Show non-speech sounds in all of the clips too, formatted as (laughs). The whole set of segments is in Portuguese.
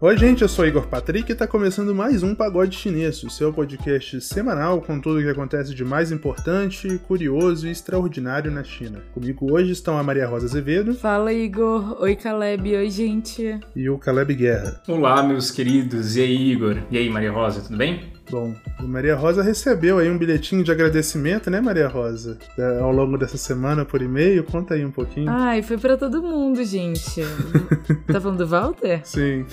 Oi, gente, eu sou Igor Patrick e está começando mais um Pagode Chinês, o seu podcast semanal com tudo o que acontece de mais importante, curioso e extraordinário na China. Comigo hoje estão a Maria Rosa Azevedo. Fala, Igor. Oi, Caleb. Oi, gente. E o Caleb Guerra. Olá, meus queridos. E aí, Igor? E aí, Maria Rosa, tudo bem? Bom, Maria Rosa recebeu aí um bilhetinho de agradecimento, né, Maria Rosa? É, ao longo dessa semana por e-mail. Conta aí um pouquinho. Ai, foi para todo mundo, gente. (laughs) tá falando do Walter? Sim.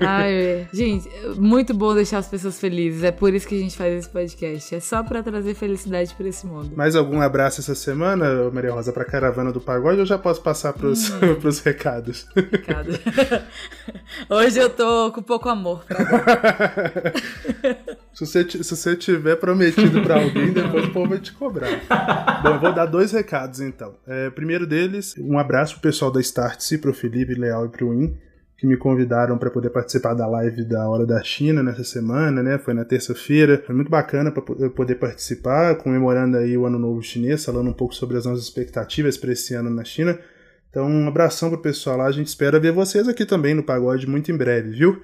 Ai, gente, muito bom deixar as pessoas felizes. É por isso que a gente faz esse podcast. É só para trazer felicidade para esse mundo. Mais algum abraço essa semana, Maria Rosa, pra caravana do pagode ou já posso passar pros, hum. (laughs) pros recados? Recado. (laughs) Hoje eu tô com pouco amor pra. Se você, se você tiver prometido para alguém, (laughs) depois o povo vai te cobrar. Bom, eu vou dar dois recados então. É, primeiro deles, um abraço pro pessoal da Startse, pro Felipe Leal e pro Win, que me convidaram para poder participar da live da Hora da China nessa semana, né? Foi na terça-feira. Foi muito bacana para poder participar, comemorando aí o Ano Novo Chinês, falando um pouco sobre as nossas expectativas para esse ano na China. Então, um abração pro pessoal lá. A gente espera ver vocês aqui também no Pagode muito em breve, viu?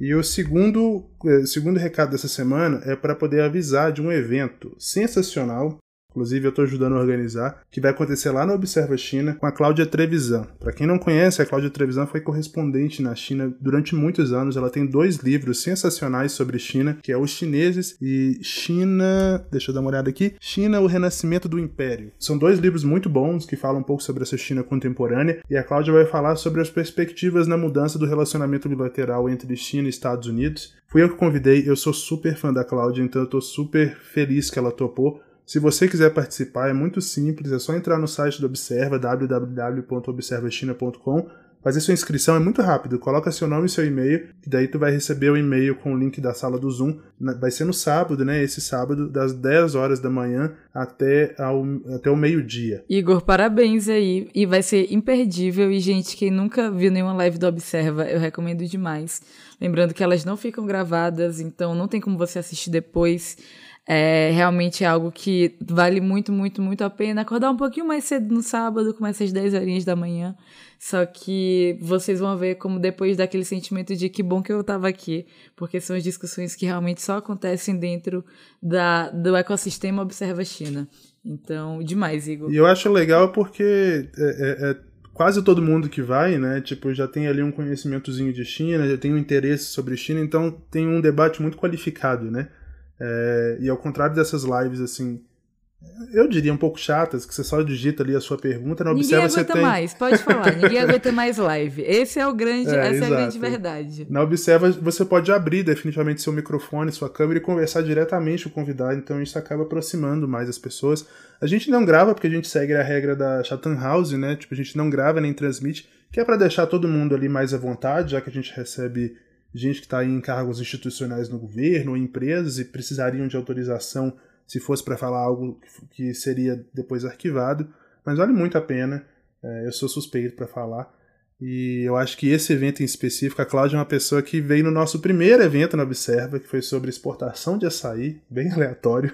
E o segundo, eh, segundo recado dessa semana é para poder avisar de um evento sensacional Inclusive, eu estou ajudando a organizar, que vai acontecer lá no Observa China com a Cláudia Trevisan. Para quem não conhece, a Cláudia Trevisan foi correspondente na China durante muitos anos. Ela tem dois livros sensacionais sobre China, que é Os Chineses e China. Deixa eu dar uma olhada aqui. China, o Renascimento do Império. São dois livros muito bons que falam um pouco sobre essa China contemporânea. E a Cláudia vai falar sobre as perspectivas na mudança do relacionamento bilateral entre China e Estados Unidos. Fui eu que convidei, eu sou super fã da Cláudia, então eu tô super feliz que ela topou. Se você quiser participar, é muito simples, é só entrar no site do Observa, www.observachina.com, fazer sua inscrição, é muito rápido, coloca seu nome e seu e-mail, que daí tu vai receber o e-mail com o link da sala do Zoom. Vai ser no sábado, né? Esse sábado, das 10 horas da manhã até, ao, até o meio-dia. Igor, parabéns aí. E vai ser imperdível. E, gente, quem nunca viu nenhuma live do Observa, eu recomendo demais. Lembrando que elas não ficam gravadas, então não tem como você assistir depois. É realmente algo que vale muito, muito, muito a pena. Acordar um pouquinho mais cedo no sábado, começa às 10 horinhas da manhã. Só que vocês vão ver como depois daquele sentimento de que bom que eu estava aqui, porque são as discussões que realmente só acontecem dentro da, do ecossistema Observa China. Então, demais, Igor. E eu acho legal porque é, é, é quase todo mundo que vai, né, tipo, já tem ali um conhecimentozinho de China, já tem um interesse sobre China, então tem um debate muito qualificado, né? É, e ao contrário dessas lives, assim, eu diria um pouco chatas, que você só digita ali a sua pergunta, não ninguém observa você tem... mais, pode falar, ninguém (laughs) aguenta mais live. Esse é o grande, é, essa exato. é a grande verdade. Na Observa, você pode abrir definitivamente seu microfone, sua câmera e conversar diretamente com o convidado, então isso acaba aproximando mais as pessoas. A gente não grava porque a gente segue a regra da Chatham House, né? Tipo, a gente não grava nem transmite, que é para deixar todo mundo ali mais à vontade, já que a gente recebe gente que está em cargos institucionais no governo ou empresas e precisariam de autorização se fosse para falar algo que seria depois arquivado. Mas vale muito a pena, é, eu sou suspeito para falar. E eu acho que esse evento em específico, a Cláudia é uma pessoa que veio no nosso primeiro evento na Observa, que foi sobre exportação de açaí, bem (laughs) aleatório.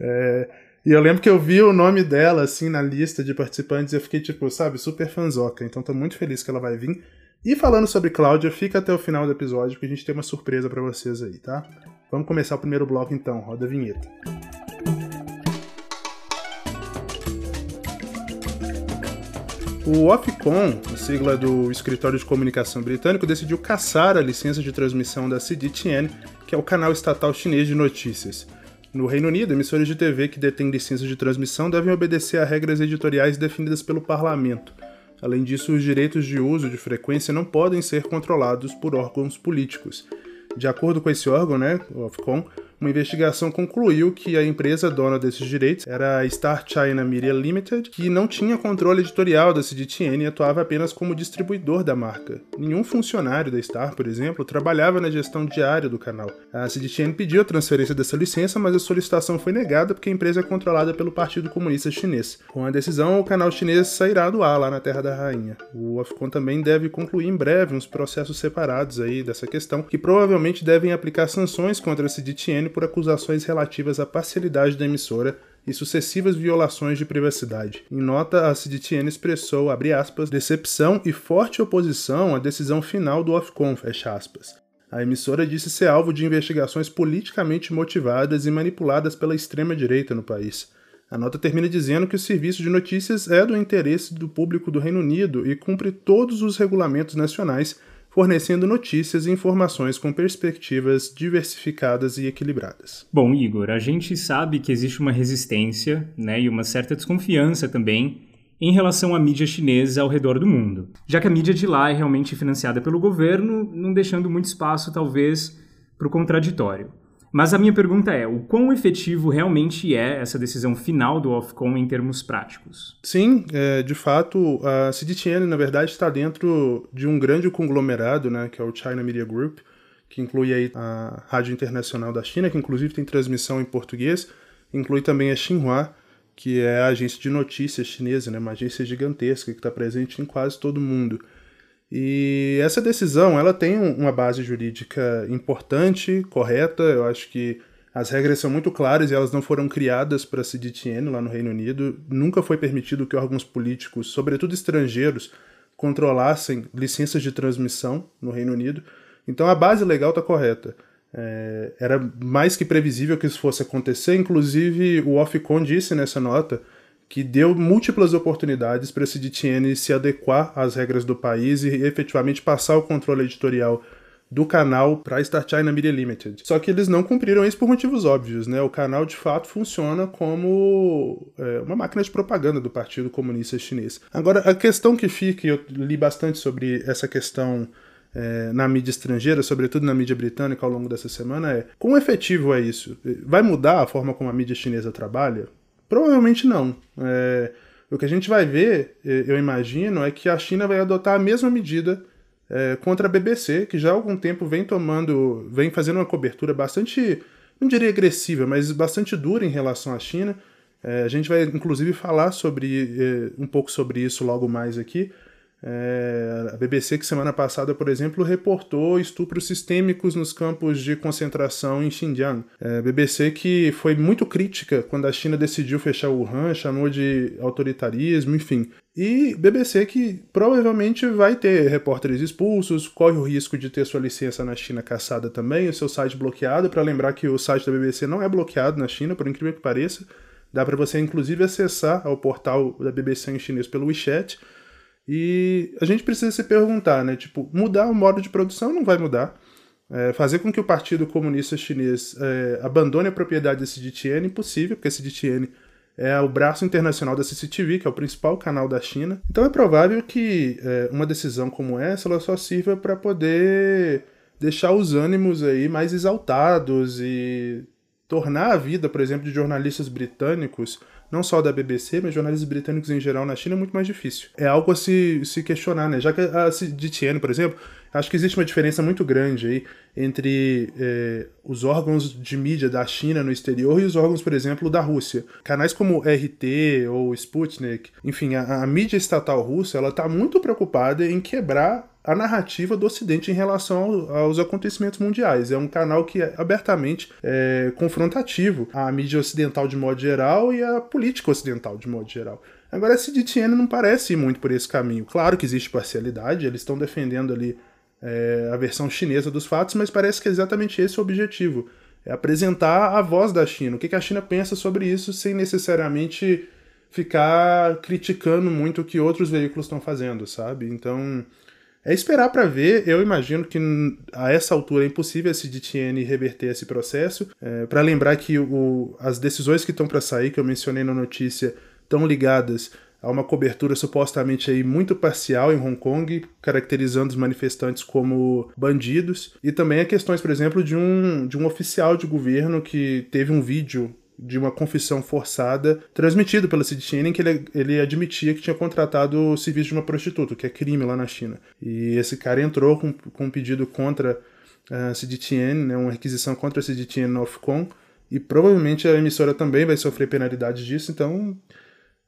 É, e eu lembro que eu vi o nome dela, assim, na lista de participantes, e eu fiquei, tipo, sabe, super fanzoca. Então tô muito feliz que ela vai vir. E falando sobre Cláudia, fica até o final do episódio, porque a gente tem uma surpresa para vocês aí, tá? Vamos começar o primeiro bloco então, roda a vinheta. O Ofcom, sigla do Escritório de Comunicação Britânico, decidiu caçar a licença de transmissão da CGTN, que é o canal estatal chinês de notícias. No Reino Unido, emissoras de TV que detêm licenças de transmissão devem obedecer a regras editoriais definidas pelo parlamento. Além disso, os direitos de uso de frequência não podem ser controlados por órgãos políticos. De acordo com esse órgão, né, o Ofcom, uma investigação concluiu que a empresa dona desses direitos era a Star China Media Limited, que não tinha controle editorial da CGTN e atuava apenas como distribuidor da marca. Nenhum funcionário da Star, por exemplo, trabalhava na gestão diária do canal. A CGTN pediu a transferência dessa licença, mas a solicitação foi negada porque a empresa é controlada pelo Partido Comunista Chinês. Com a decisão, o canal chinês sairá do ar lá na Terra da Rainha. O Ofcom também deve concluir em breve uns processos separados aí dessa questão, que provavelmente devem aplicar sanções contra a Por acusações relativas à parcialidade da emissora e sucessivas violações de privacidade. Em nota, a CDTN expressou, aspas, decepção e forte oposição à decisão final do Ofcom. A emissora disse ser alvo de investigações politicamente motivadas e manipuladas pela extrema-direita no país. A nota termina dizendo que o serviço de notícias é do interesse do público do Reino Unido e cumpre todos os regulamentos nacionais, fornecendo notícias e informações com perspectivas diversificadas e equilibradas. Bom, Igor, a gente sabe que existe uma resistência né, e uma certa desconfiança também em relação à mídia chinesa ao redor do mundo, já que a mídia de lá é realmente financiada pelo governo, não deixando muito espaço, talvez, para o contraditório. Mas a minha pergunta é: o quão efetivo realmente é essa decisão final do Ofcom em termos práticos? Sim, é, de fato, a CDTN, na verdade, está dentro de um grande conglomerado, né, que é o China Media Group, que inclui aí a Rádio Internacional da China, que inclusive tem transmissão em português, inclui também a Xinhua, que é a agência de notícias chinesa, né, uma agência gigantesca que está presente em quase todo mundo. E essa decisão, ela tem uma base jurídica importante, correta. Eu acho que as regras são muito claras e elas não foram criadas para a CDTN lá no Reino Unido. Nunca foi permitido que órgãos políticos, sobretudo estrangeiros, controlassem licenças de transmissão no Reino Unido. Então a base legal está correta. É, era mais que previsível que isso fosse acontecer. Inclusive, o Ofcom disse nessa nota que deu múltiplas oportunidades para a CDTN se adequar às regras do país e efetivamente passar o controle editorial do canal para Star China Media Limited. Só que eles não cumpriram isso por motivos óbvios, né? O canal de fato funciona como é, uma máquina de propaganda do Partido Comunista Chinês. Agora, a questão que fica, e eu li bastante sobre essa questão é, na mídia estrangeira, sobretudo na mídia britânica ao longo dessa semana, é quão efetivo é isso? Vai mudar a forma como a mídia chinesa trabalha? Provavelmente não. É, o que a gente vai ver, eu imagino, é que a China vai adotar a mesma medida é, contra a BBC, que já há algum tempo vem tomando, vem fazendo uma cobertura bastante, não diria agressiva, mas bastante dura em relação à China. É, a gente vai inclusive falar sobre é, um pouco sobre isso logo mais aqui. É, a BBC, que semana passada, por exemplo, reportou estupros sistêmicos nos campos de concentração em Xinjiang. É, BBC que foi muito crítica quando a China decidiu fechar Wuhan, chamou de autoritarismo, enfim. E BBC que provavelmente vai ter repórteres expulsos, corre o risco de ter sua licença na China caçada também, o seu site bloqueado. Para lembrar que o site da BBC não é bloqueado na China, por incrível que pareça. Dá para você, inclusive, acessar ao portal da BBC em chinês pelo WeChat. E a gente precisa se perguntar, né? Tipo, mudar o modo de produção não vai mudar. É, fazer com que o Partido Comunista Chinês é, abandone a propriedade da CDTN é impossível, porque a CDTN é o braço internacional da CCTV, que é o principal canal da China. Então é provável que é, uma decisão como essa ela só sirva para poder deixar os ânimos aí mais exaltados e tornar a vida, por exemplo, de jornalistas britânicos não só da BBC, mas jornalistas britânicos em geral na China, é muito mais difícil. É algo a se, se questionar, né? Já que a CDTN, por exemplo, acho que existe uma diferença muito grande aí entre é, os órgãos de mídia da China no exterior e os órgãos, por exemplo, da Rússia. Canais como RT ou Sputnik, enfim, a, a mídia estatal russa, ela está muito preocupada em quebrar a narrativa do Ocidente em relação aos acontecimentos mundiais. É um canal que é abertamente é, confrontativo à mídia ocidental de modo geral e à política ocidental de modo geral. Agora, a CDTN não parece ir muito por esse caminho. Claro que existe parcialidade, eles estão defendendo ali é, a versão chinesa dos fatos, mas parece que é exatamente esse o objetivo. É apresentar a voz da China, o que a China pensa sobre isso, sem necessariamente ficar criticando muito o que outros veículos estão fazendo, sabe? Então, é esperar para ver. Eu imagino que a essa altura é impossível a CDTN reverter esse processo. É, para lembrar que o, as decisões que estão para sair, que eu mencionei na notícia, estão ligadas a uma cobertura supostamente aí muito parcial em Hong Kong, caracterizando os manifestantes como bandidos, e também a questões, por exemplo, de um, de um oficial de governo que teve um vídeo de uma confissão forçada transmitido pela CDTN em que ele, ele admitia que tinha contratado o serviço de uma prostituta, que é crime lá na China. E esse cara entrou com, com um pedido contra a CDTN, né, uma requisição contra a CDTN Ofcom, e provavelmente a emissora também vai sofrer penalidades disso, então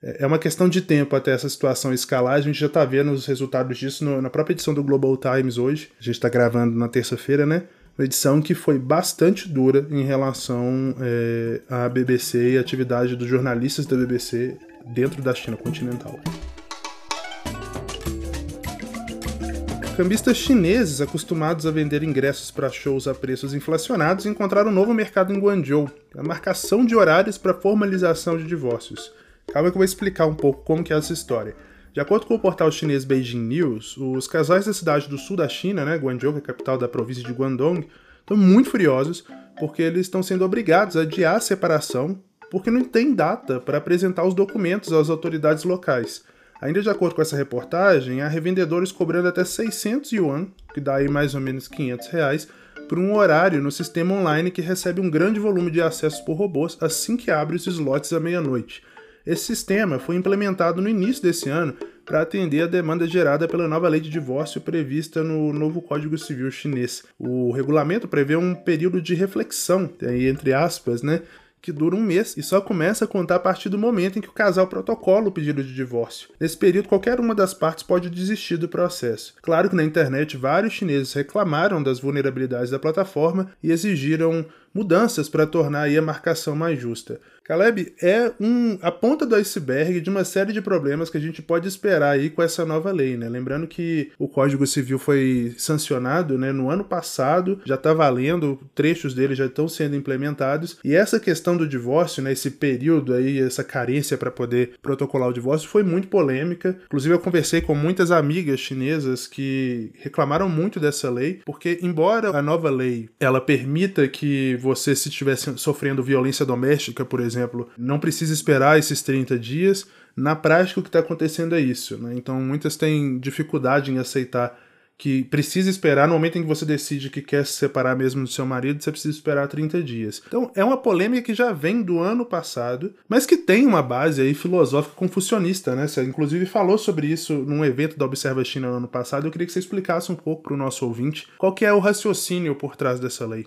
é, é uma questão de tempo até essa situação escalar. A gente já está vendo os resultados disso no, na própria edição do Global Times hoje. A gente está gravando na terça-feira, né? Uma edição que foi bastante dura em relação é, à BBC e à atividade dos jornalistas da BBC dentro da China continental. Cambistas chineses acostumados a vender ingressos para shows a preços inflacionados encontraram um novo mercado em Guangzhou, a marcação de horários para formalização de divórcios. Calma que eu vou explicar um pouco como que é essa história. De acordo com o portal chinês Beijing News, os casais da cidade do sul da China, né, Guangzhou, que é a capital da província de Guangdong, estão muito furiosos porque eles estão sendo obrigados a adiar a separação porque não tem data para apresentar os documentos às autoridades locais. Ainda de acordo com essa reportagem, há revendedores cobrando até 600 yuan, que dá aí mais ou menos 500 reais, por um horário no sistema online que recebe um grande volume de acessos por robôs assim que abre os slots à meia-noite. Esse sistema foi implementado no início desse ano para atender a demanda gerada pela nova lei de divórcio prevista no novo Código Civil chinês. O regulamento prevê um período de reflexão, entre aspas, né, que dura um mês e só começa a contar a partir do momento em que o casal protocola o pedido de divórcio. Nesse período, qualquer uma das partes pode desistir do processo. Claro que na internet vários chineses reclamaram das vulnerabilidades da plataforma e exigiram mudanças para tornar a marcação mais justa. Caleb é um, a ponta do iceberg de uma série de problemas que a gente pode esperar aí com essa nova lei, né? Lembrando que o Código Civil foi sancionado né, no ano passado, já está valendo, trechos dele já estão sendo implementados, e essa questão do divórcio, né, esse período aí, essa carência para poder protocolar o divórcio foi muito polêmica. Inclusive eu conversei com muitas amigas chinesas que reclamaram muito dessa lei, porque embora a nova lei ela permita que você se estivesse sofrendo violência doméstica, por exemplo, exemplo, não precisa esperar esses 30 dias. Na prática, o que está acontecendo é isso. Né? Então, muitas têm dificuldade em aceitar que precisa esperar no momento em que você decide que quer se separar mesmo do seu marido, você precisa esperar 30 dias. Então, é uma polêmica que já vem do ano passado, mas que tem uma base aí filosófica confucionista, né? Você inclusive falou sobre isso num evento da Observa China no ano passado. Eu queria que você explicasse um pouco para o nosso ouvinte qual que é o raciocínio por trás dessa lei.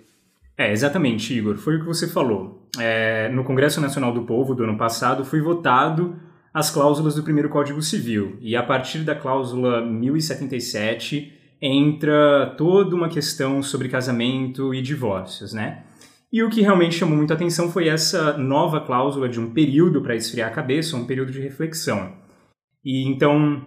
É, exatamente, Igor. Foi o que você falou. É, no Congresso Nacional do Povo do ano passado foi votado as cláusulas do primeiro Código Civil. E a partir da cláusula 1077 entra toda uma questão sobre casamento e divórcios, né? E o que realmente chamou muita atenção foi essa nova cláusula de um período para esfriar a cabeça, um período de reflexão. E então,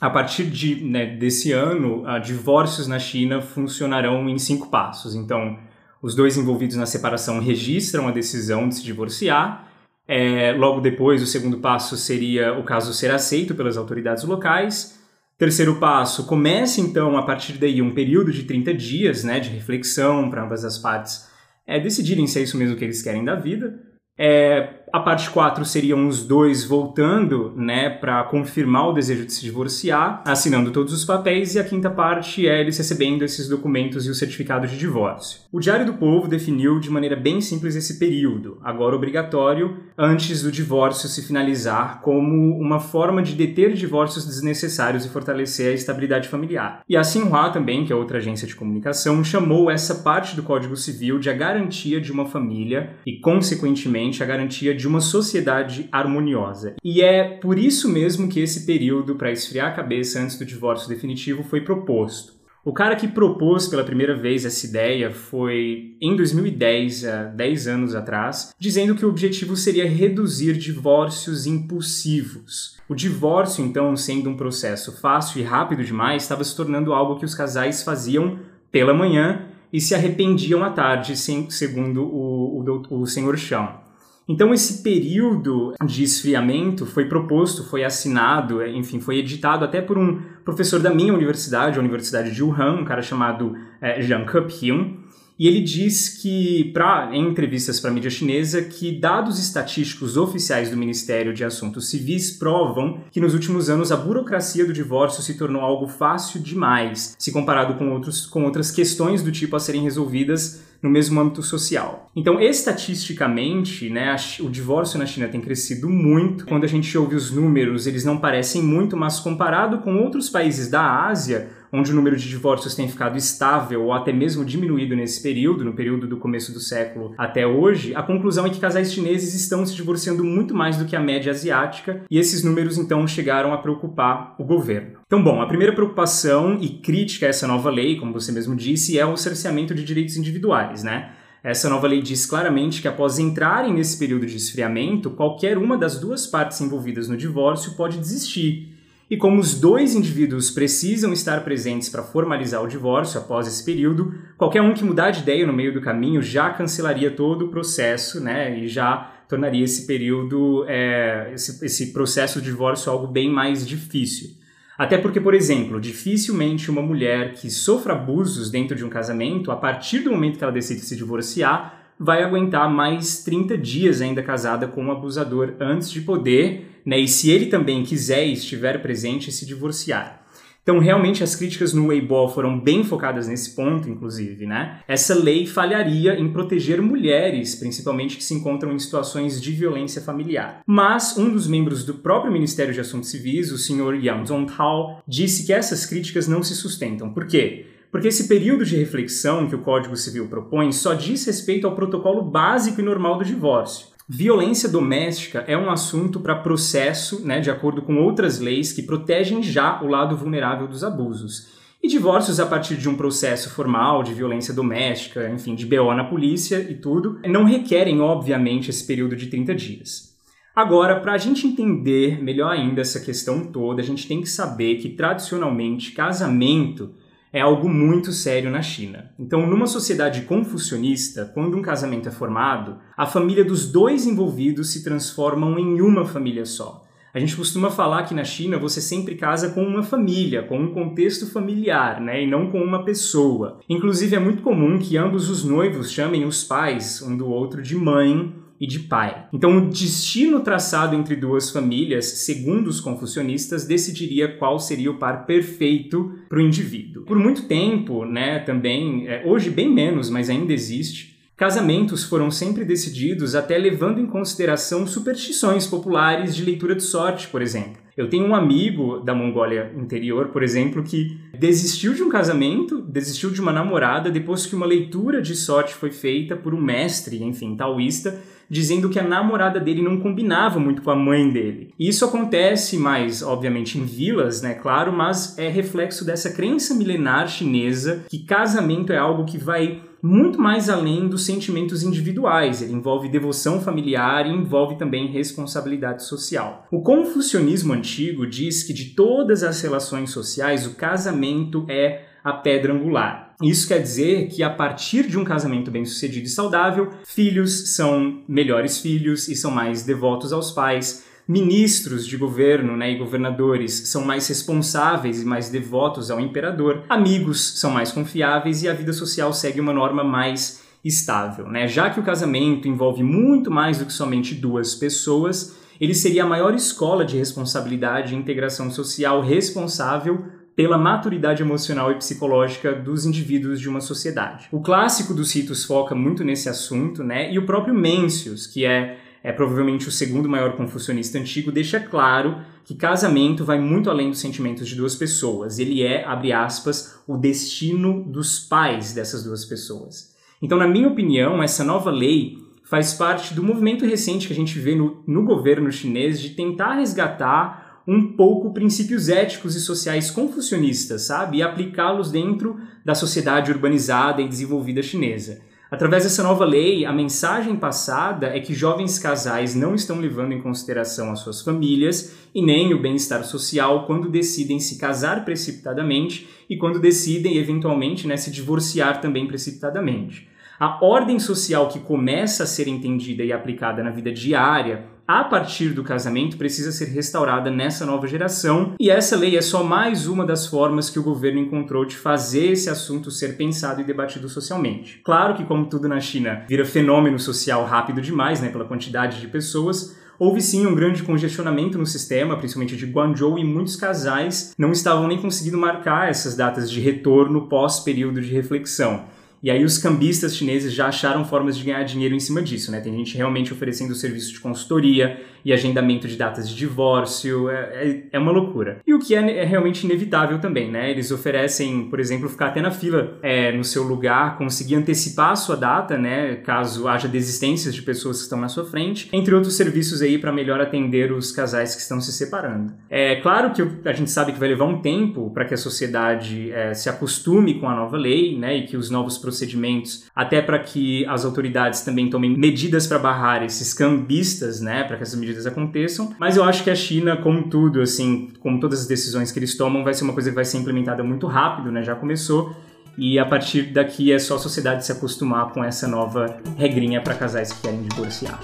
a partir de, né, desse ano, divórcios na China funcionarão em cinco passos. Então, os dois envolvidos na separação registram a decisão de se divorciar. É, logo depois, o segundo passo seria o caso ser aceito pelas autoridades locais. Terceiro passo, começa então a partir daí um período de 30 dias né, de reflexão para ambas as partes é, decidirem se é isso mesmo que eles querem da vida. É, a parte 4 seriam os dois voltando, né, para confirmar o desejo de se divorciar, assinando todos os papéis, e a quinta parte é eles recebendo esses documentos e o certificado de divórcio. O Diário do Povo definiu de maneira bem simples esse período, agora obrigatório, antes do divórcio se finalizar, como uma forma de deter divórcios desnecessários e fortalecer a estabilidade familiar. E a Xinhua também, que é outra agência de comunicação, chamou essa parte do Código Civil de a garantia de uma família e, consequentemente, a garantia de uma sociedade harmoniosa. E é por isso mesmo que esse período para esfriar a cabeça antes do divórcio definitivo foi proposto. O cara que propôs pela primeira vez essa ideia foi em 2010, há 10 anos atrás, dizendo que o objetivo seria reduzir divórcios impulsivos. O divórcio, então, sendo um processo fácil e rápido demais, estava se tornando algo que os casais faziam pela manhã e se arrependiam à tarde, segundo o, o, o senhor Chão. Então, esse período de esfriamento foi proposto, foi assinado, é, enfim, foi editado até por um professor da minha universidade, a Universidade de Wuhan, um cara chamado é, Zhang Keping, e ele diz que, pra, em entrevistas para a mídia chinesa, que dados estatísticos oficiais do Ministério de Assuntos Civis provam que nos últimos anos a burocracia do divórcio se tornou algo fácil demais, se comparado com, outros, com outras questões do tipo a serem resolvidas no mesmo âmbito social. Então, estatisticamente, né, o divórcio na China tem crescido muito. Quando a gente ouve os números, eles não parecem muito, mas comparado com outros países da Ásia, onde o número de divórcios tem ficado estável ou até mesmo diminuído nesse período, no período do começo do século até hoje, a conclusão é que casais chineses estão se divorciando muito mais do que a média asiática, e esses números então chegaram a preocupar o governo. Então, bom, a primeira preocupação e crítica a essa nova lei, como você mesmo disse, é o cerceamento de direitos individuais, né? Essa nova lei diz claramente que após entrarem nesse período de esfriamento, qualquer uma das duas partes envolvidas no divórcio pode desistir e como os dois indivíduos precisam estar presentes para formalizar o divórcio após esse período, qualquer um que mudar de ideia no meio do caminho já cancelaria todo o processo, né? E já tornaria esse período, é, esse, esse processo de divórcio algo bem mais difícil. Até porque, por exemplo, dificilmente uma mulher que sofra abusos dentro de um casamento, a partir do momento que ela decide se divorciar, vai aguentar mais 30 dias ainda casada com um abusador antes de poder, né, e se ele também quiser e estiver presente, se divorciar. Então, realmente, as críticas no Weibo foram bem focadas nesse ponto, inclusive, né? Essa lei falharia em proteger mulheres, principalmente que se encontram em situações de violência familiar. Mas um dos membros do próprio Ministério de Assuntos Civis, o senhor Yang Zhongtao, disse que essas críticas não se sustentam. Por quê? Porque esse período de reflexão que o Código Civil propõe só diz respeito ao protocolo básico e normal do divórcio. Violência doméstica é um assunto para processo, né, de acordo com outras leis que protegem já o lado vulnerável dos abusos. E divórcios a partir de um processo formal de violência doméstica, enfim, de BO na polícia e tudo, não requerem, obviamente, esse período de 30 dias. Agora, para a gente entender melhor ainda essa questão toda, a gente tem que saber que, tradicionalmente, casamento é algo muito sério na China. Então, numa sociedade confucionista, quando um casamento é formado, a família dos dois envolvidos se transformam em uma família só. A gente costuma falar que na China você sempre casa com uma família, com um contexto familiar, né, e não com uma pessoa. Inclusive é muito comum que ambos os noivos chamem os pais um do outro de mãe e de pai. Então, o destino traçado entre duas famílias, segundo os confucionistas, decidiria qual seria o par perfeito para o indivíduo. Por muito tempo, né, também, é, hoje bem menos, mas ainda existe, casamentos foram sempre decididos até levando em consideração superstições populares de leitura de sorte, por exemplo. Eu tenho um amigo da Mongólia interior, por exemplo, que desistiu de um casamento, desistiu de uma namorada depois que uma leitura de sorte foi feita por um mestre, enfim, taoísta, dizendo que a namorada dele não combinava muito com a mãe dele. Isso acontece mais, obviamente, em vilas, né, claro, mas é reflexo dessa crença milenar chinesa que casamento é algo que vai muito mais além dos sentimentos individuais. Ele envolve devoção familiar e envolve também responsabilidade social. O confucionismo antigo diz que de todas as relações sociais, o casamento é a pedra angular. Isso quer dizer que a partir de um casamento bem-sucedido e saudável, filhos são melhores filhos e são mais devotos aos pais, ministros de governo né, e governadores são mais responsáveis e mais devotos ao imperador, amigos são mais confiáveis e a vida social segue uma norma mais estável. Né? Já que o casamento envolve muito mais do que somente duas pessoas, ele seria a maior escola de responsabilidade e integração social responsável pela maturidade emocional e psicológica dos indivíduos de uma sociedade. O clássico dos ritos foca muito nesse assunto, né? E o próprio Mencius, que é é provavelmente o segundo maior confucionista antigo, deixa claro que casamento vai muito além dos sentimentos de duas pessoas. Ele é, abre aspas, o destino dos pais dessas duas pessoas. Então, na minha opinião, essa nova lei faz parte do movimento recente que a gente vê no, no governo chinês de tentar resgatar um pouco princípios éticos e sociais confucionistas, sabe? E aplicá-los dentro da sociedade urbanizada e desenvolvida chinesa. Através dessa nova lei, a mensagem passada é que jovens casais não estão levando em consideração as suas famílias e nem o bem-estar social quando decidem se casar precipitadamente e quando decidem, eventualmente, né, se divorciar também precipitadamente. A ordem social que começa a ser entendida e aplicada na vida diária a partir do casamento precisa ser restaurada nessa nova geração, e essa lei é só mais uma das formas que o governo encontrou de fazer esse assunto ser pensado e debatido socialmente. Claro que, como tudo na China, vira fenômeno social rápido demais, né, pela quantidade de pessoas, houve sim um grande congestionamento no sistema, principalmente de Guangzhou, e muitos casais não estavam nem conseguindo marcar essas datas de retorno pós período de reflexão. E aí os cambistas chineses já acharam formas de ganhar dinheiro em cima disso, né? Tem gente realmente oferecendo serviço de consultoria e agendamento de datas de divórcio, é, é, é uma loucura. E o que é, é, realmente inevitável também, né? Eles oferecem, por exemplo, ficar até na fila é, no seu lugar, conseguir antecipar a sua data, né? Caso haja desistências de pessoas que estão na sua frente, entre outros serviços aí para melhor atender os casais que estão se separando. É claro que a gente sabe que vai levar um tempo para que a sociedade é, se acostume com a nova lei, né? E que os novos procedimentos, até para que as autoridades também tomem medidas para barrar esses cambistas, né, para que essas medidas aconteçam. Mas eu acho que a China, como tudo, assim, como todas as decisões que eles tomam, vai ser uma coisa que vai ser implementada muito rápido, né, já começou. E a partir daqui é só a sociedade se acostumar com essa nova regrinha para casais que querem divorciar.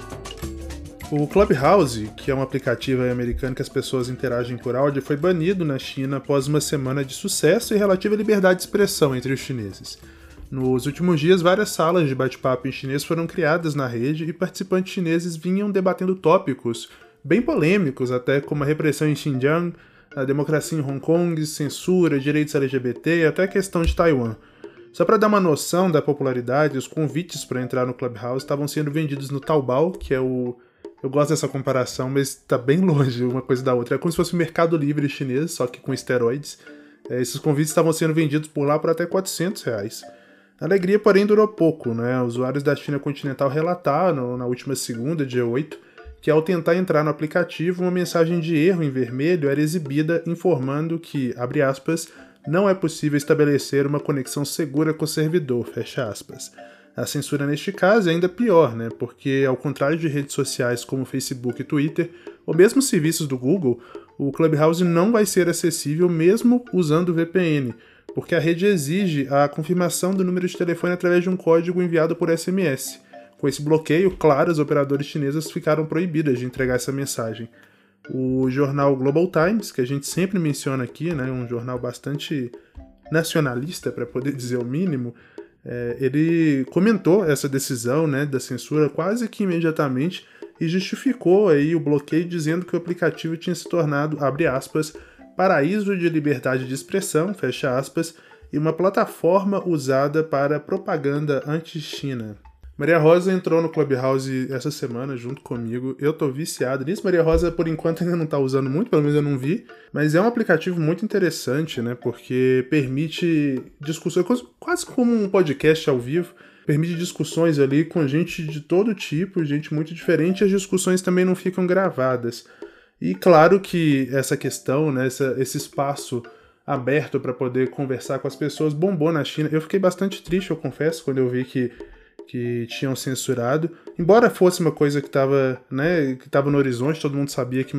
O Clubhouse, que é um aplicativo americano que as pessoas interagem por áudio, foi banido na China após uma semana de sucesso e relativa liberdade de expressão entre os chineses. Nos últimos dias, várias salas de bate-papo em chinês foram criadas na rede e participantes chineses vinham debatendo tópicos bem polêmicos, até como a repressão em Xinjiang, a democracia em Hong Kong, censura, direitos LGBT e até a questão de Taiwan. Só para dar uma noção da popularidade, os convites para entrar no Clubhouse estavam sendo vendidos no Taobao, que é o. Eu gosto dessa comparação, mas está bem (laughs) longe uma coisa da outra. É como se fosse o mercado livre chinês, só que com esteroides. É, esses convites estavam sendo vendidos por lá por até 400 reais. A alegria, porém, durou pouco. Né? Usuários da China continental relataram na última segunda, dia 8, que ao tentar entrar no aplicativo, uma mensagem de erro em vermelho era exibida informando que, abre aspas, não é possível estabelecer uma conexão segura com o servidor, fecha aspas. A censura neste caso é ainda pior, né? Porque, ao contrário de redes sociais como Facebook e Twitter, ou mesmo serviços do Google, o Clubhouse não vai ser acessível mesmo usando VPN, porque a rede exige a confirmação do número de telefone através de um código enviado por SMS. Com esse bloqueio, claro, as operadoras chinesas ficaram proibidas de entregar essa mensagem. O jornal Global Times, que a gente sempre menciona aqui, né, um jornal bastante nacionalista, para poder (laughs) dizer o mínimo, é, ele comentou essa decisão né, da censura quase que imediatamente e justificou aí o bloqueio dizendo que o aplicativo tinha se tornado, abre aspas, paraíso de liberdade de expressão, fecha aspas, e uma plataforma usada para propaganda anti-China. Maria Rosa entrou no Clubhouse essa semana junto comigo. Eu tô viciado nisso. Maria Rosa, por enquanto, ainda não tá usando muito, pelo menos eu não vi. Mas é um aplicativo muito interessante, né? Porque permite discussões, quase como um podcast ao vivo. Permite discussões ali com gente de todo tipo, gente muito diferente, e as discussões também não ficam gravadas. E claro que essa questão, né, essa, esse espaço aberto para poder conversar com as pessoas bombou na China. Eu fiquei bastante triste, eu confesso, quando eu vi que, que tinham censurado. Embora fosse uma coisa que estava né, que no horizonte, todo mundo sabia que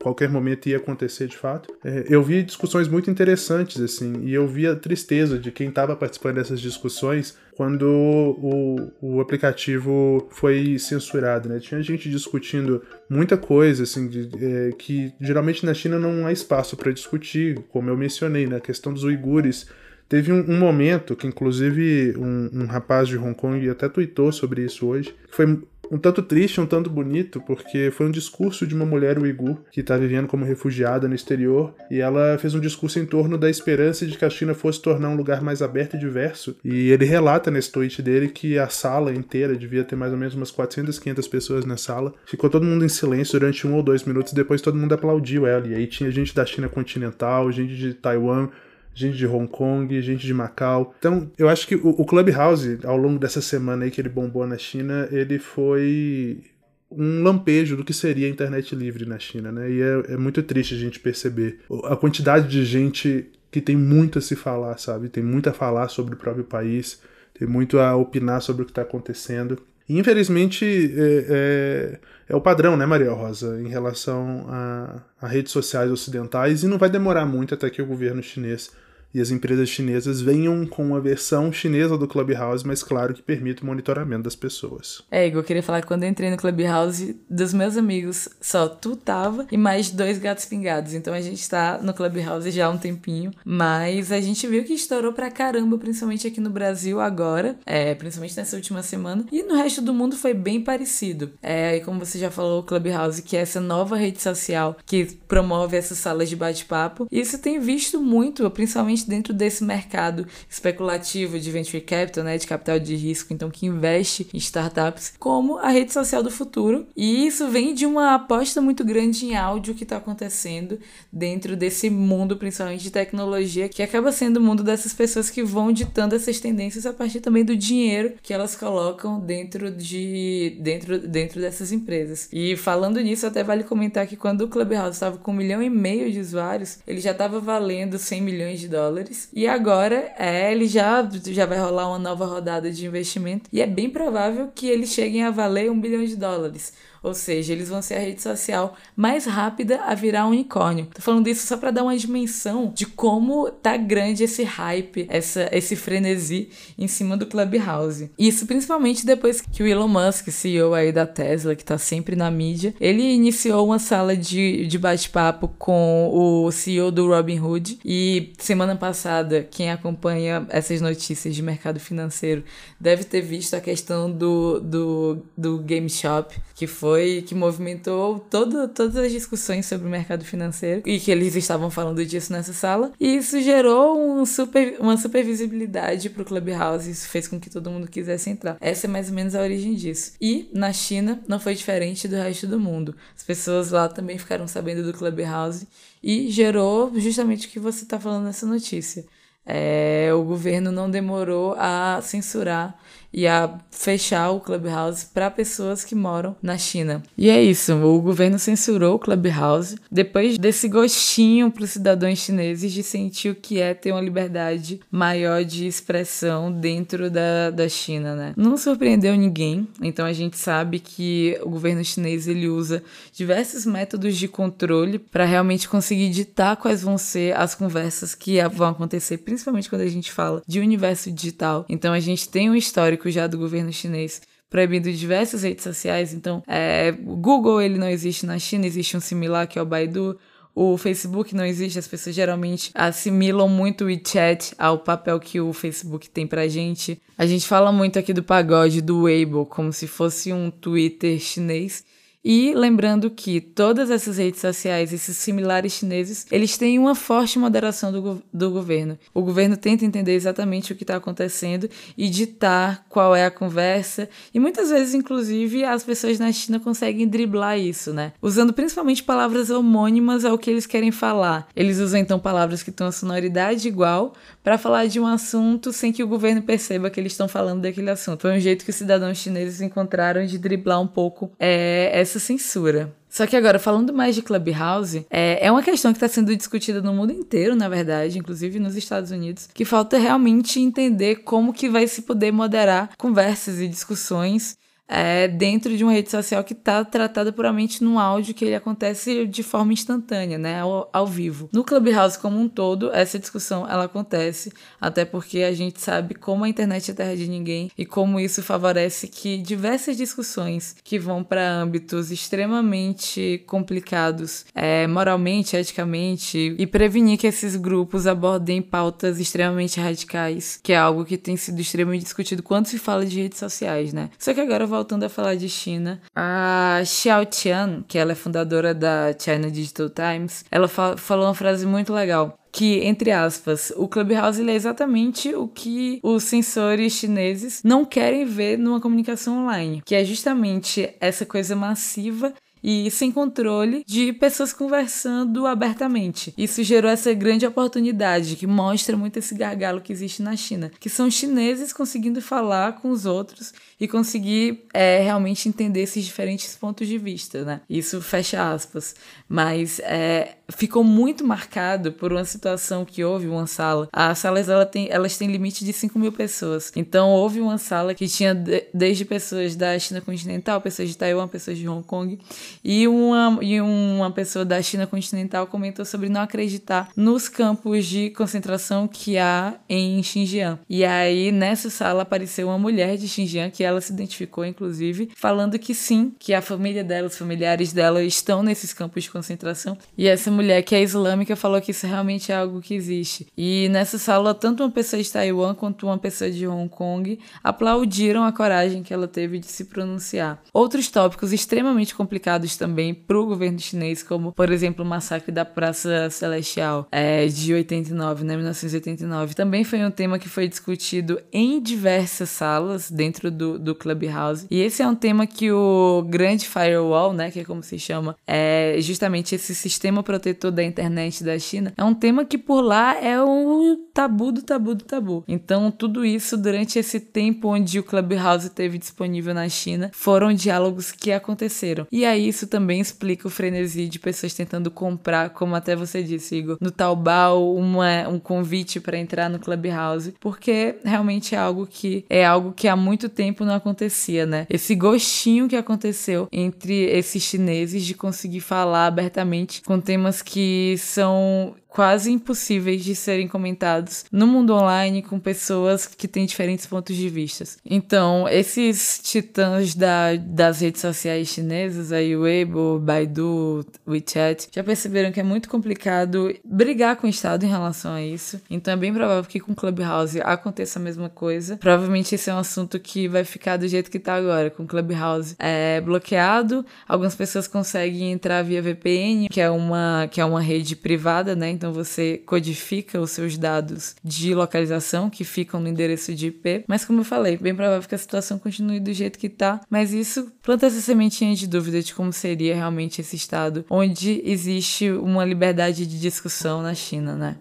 qualquer momento ia acontecer de fato. É, eu vi discussões muito interessantes, assim, e eu vi a tristeza de quem estava participando dessas discussões quando o, o aplicativo foi censurado, né? Tinha gente discutindo muita coisa, assim, de, é, que geralmente na China não há espaço para discutir, como eu mencionei, na né? questão dos uigures. Teve um, um, momento que, inclusive, um, um rapaz de Hong Kong até tweetou sobre isso hoje, que foi um tanto triste, um tanto bonito, porque foi um discurso de uma mulher uigur que está vivendo como refugiada no exterior e ela fez um discurso em torno da esperança de que a China fosse tornar um lugar mais aberto e diverso. E ele relata nesse tweet dele que a sala inteira devia ter mais ou menos umas 400, 500 pessoas na sala. Ficou todo mundo em silêncio durante um ou dois minutos, depois todo mundo aplaudiu ela. E aí tinha gente da China continental, gente de Taiwan, gente de Hong Kong, gente de Macau. Então, eu acho que o, o Clubhouse, ao longo dessa semana aí que ele bombou na China, ele foi um lampejo do que seria a internet livre na China, né? E é, é muito triste a gente perceber a quantidade de gente que tem muito a se falar, sabe? Tem muito a falar sobre o próprio país, tem muito a opinar sobre o que está acontecendo. Infelizmente, é, é, é, o padrão, né, Maria Rosa, em relação a, a redes sociais ocidentais, e não vai demorar muito até que o governo chinês e as empresas chinesas venham com uma versão chinesa do Clubhouse, mas claro que permite o monitoramento das pessoas. É, Igor, eu queria falar que quando eu entrei no Clubhouse, dos meus amigos, só tu tava e mais dois gatos pingados. Então a gente tá no Clubhouse já há um tempinho, mas a gente viu que estourou pra caramba, principalmente aqui no Brasil agora, é, principalmente nessa última semana, e no resto do mundo foi bem parecido. É, e como você já falou, o Clubhouse, que é essa nova rede social que promove essas salas de bate-papo, isso tem visto muito, principalmente principalmente dentro desse mercado especulativo de venture capital, né, de capital de risco, então que investe em startups, como a rede social do futuro. E isso vem de uma aposta muito grande em áudio que está acontecendo dentro desse mundo, principalmente de tecnologia, que acaba sendo o mundo dessas pessoas que vão ditando essas tendências a partir também do dinheiro que elas colocam dentro de dentro, dentro dessas empresas. E falando nisso, até vale comentar que quando o Clubhouse estava com um milhão e meio de usuários, ele já estava valendo 100 milhões de dólares. E agora é, ele já, já vai rolar uma nova rodada de investimento. E é bem provável que eles cheguem a valer um bilhão de dólares. Ou seja, eles vão ser a rede social mais rápida a virar um unicórnio. Tô falando isso só para dar uma dimensão de como tá grande esse hype, essa, esse frenesi em cima do Clubhouse. Isso principalmente depois que o Elon Musk, CEO aí da Tesla, que tá sempre na mídia, ele iniciou uma sala de, de bate-papo com o CEO do Robinhood e semana passada, quem acompanha essas notícias de mercado financeiro deve ter visto a questão do, do, do Game Shop, que foi foi que movimentou todo, todas as discussões sobre o mercado financeiro e que eles estavam falando disso nessa sala. E isso gerou um super, uma super visibilidade pro Clubhouse. Isso fez com que todo mundo quisesse entrar. Essa é mais ou menos a origem disso. E na China não foi diferente do resto do mundo. As pessoas lá também ficaram sabendo do Clubhouse e gerou justamente o que você está falando nessa notícia. É, o governo não demorou a censurar e a fechar o Clubhouse para pessoas que moram na China. E é isso, o governo censurou o Clubhouse depois desse gostinho para os cidadãos chineses de sentir o que é ter uma liberdade maior de expressão dentro da, da China, né? Não surpreendeu ninguém, então a gente sabe que o governo chinês ele usa diversos métodos de controle para realmente conseguir ditar quais vão ser as conversas que vão acontecer, principalmente quando a gente fala de universo digital. Então a gente tem um histórico histórico já do governo chinês proibindo diversas redes sociais. Então, é, o Google ele não existe na China, existe um similar que é o Baidu. O Facebook não existe, as pessoas geralmente assimilam muito o WeChat ao papel que o Facebook tem pra gente. A gente fala muito aqui do pagode do Weibo como se fosse um Twitter chinês. E lembrando que todas essas redes sociais, esses similares chineses, eles têm uma forte moderação do, do governo. O governo tenta entender exatamente o que está acontecendo e ditar qual é a conversa. E muitas vezes, inclusive, as pessoas na China conseguem driblar isso, né? Usando principalmente palavras homônimas ao que eles querem falar. Eles usam então palavras que têm uma sonoridade igual para falar de um assunto sem que o governo perceba que eles estão falando daquele assunto. Foi um jeito que os cidadãos chineses encontraram de driblar um pouco é, essa essa censura. Só que agora, falando mais de Clubhouse, é, é uma questão que está sendo discutida no mundo inteiro, na verdade, inclusive nos Estados Unidos, que falta realmente entender como que vai se poder moderar conversas e discussões é, dentro de uma rede social que está tratada puramente no áudio que ele acontece de forma instantânea, né, ao, ao, vivo. No Clubhouse como um todo, essa discussão ela acontece, até porque a gente sabe como a internet é terra de ninguém e como isso favorece que diversas discussões que vão para âmbitos extremamente complicados, é, moralmente, eticamente, e prevenir que esses grupos abordem pautas extremamente radicais, que é algo que tem sido extremamente discutido quando se fala de redes sociais, né? Só que agora voltando a falar de China, a Xiao Tian, que ela é fundadora da China Digital Times, ela fa falou uma frase muito legal que, entre aspas, o Clubhouse é exatamente o que os sensores chineses não querem ver numa comunicação online, que é justamente essa coisa massiva e sem controle de pessoas conversando abertamente. Isso gerou essa grande oportunidade que mostra muito esse gargalo que existe na China, que são chineses conseguindo falar com os outros e conseguir é, realmente entender esses diferentes pontos de vista, né? Isso fecha aspas. Mas é, ficou muito marcado por uma situação que houve uma sala. As salas ela tem, elas têm limite de 5 mil pessoas. Então houve uma sala que tinha de, desde pessoas da China continental, pessoas de Taiwan, pessoas de Hong Kong. E uma, e uma pessoa da China continental comentou sobre não acreditar nos campos de concentração que há em Xinjiang. E aí nessa sala apareceu uma mulher de Xinjiang que ela se identificou, inclusive, falando que sim, que a família dela, os familiares dela estão nesses campos de concentração. E essa mulher que é islâmica falou que isso realmente é algo que existe. E nessa sala, tanto uma pessoa de Taiwan quanto uma pessoa de Hong Kong aplaudiram a coragem que ela teve de se pronunciar. Outros tópicos extremamente complicados também para o governo chinês, como, por exemplo, o massacre da Praça Celestial é, de 89, né, 1989. Também foi um tema que foi discutido em diversas salas dentro do, do Clubhouse. E esse é um tema que o grande firewall, né, que é como se chama, é justamente esse sistema protetor da internet da China, é um tema que por lá é o tabu do tabu do tabu. Então, tudo isso durante esse tempo onde o Clubhouse teve disponível na China, foram diálogos que aconteceram. E aí isso também explica o frenesi de pessoas tentando comprar, como até você disse, Igor, no Taobao, uma, um convite para entrar no Clubhouse, porque realmente é algo que é algo que há muito tempo não acontecia, né? Esse gostinho que aconteceu entre esses chineses de conseguir falar abertamente com temas que são quase impossíveis de serem comentados no mundo online com pessoas que têm diferentes pontos de vista. Então, esses titãs da, das redes sociais chinesas, a Weibo, Baidu, WeChat, já perceberam que é muito complicado brigar com o Estado em relação a isso. Então, é bem provável que com Clubhouse aconteça a mesma coisa. Provavelmente esse é um assunto que vai ficar do jeito que está agora, com Clubhouse é bloqueado. Algumas pessoas conseguem entrar via VPN, que é uma, que é uma rede privada, né? Então, então você codifica os seus dados de localização que ficam no endereço de IP. Mas como eu falei, bem provável que a situação continue do jeito que está. Mas isso planta essa sementinha de dúvida de como seria realmente esse estado onde existe uma liberdade de discussão na China, né?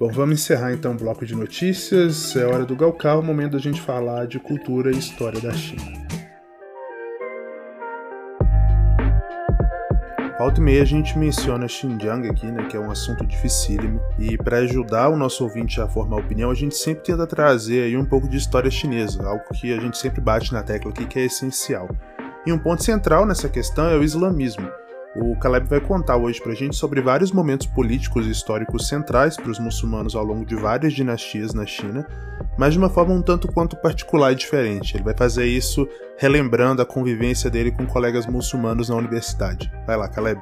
Bom, vamos encerrar então o bloco de notícias. É hora do Galcar, o momento da gente falar de cultura e história da China. Volta e meia a gente menciona Xinjiang aqui, né, que é um assunto dificílimo, e para ajudar o nosso ouvinte a formar opinião, a gente sempre tenta trazer aí um pouco de história chinesa, algo que a gente sempre bate na tecla aqui que é essencial. E um ponto central nessa questão é o islamismo. O Caleb vai contar hoje pra gente sobre vários momentos políticos e históricos centrais para os muçulmanos ao longo de várias dinastias na China, mas de uma forma um tanto quanto particular e diferente. Ele vai fazer isso relembrando a convivência dele com colegas muçulmanos na universidade. Vai lá, Caleb.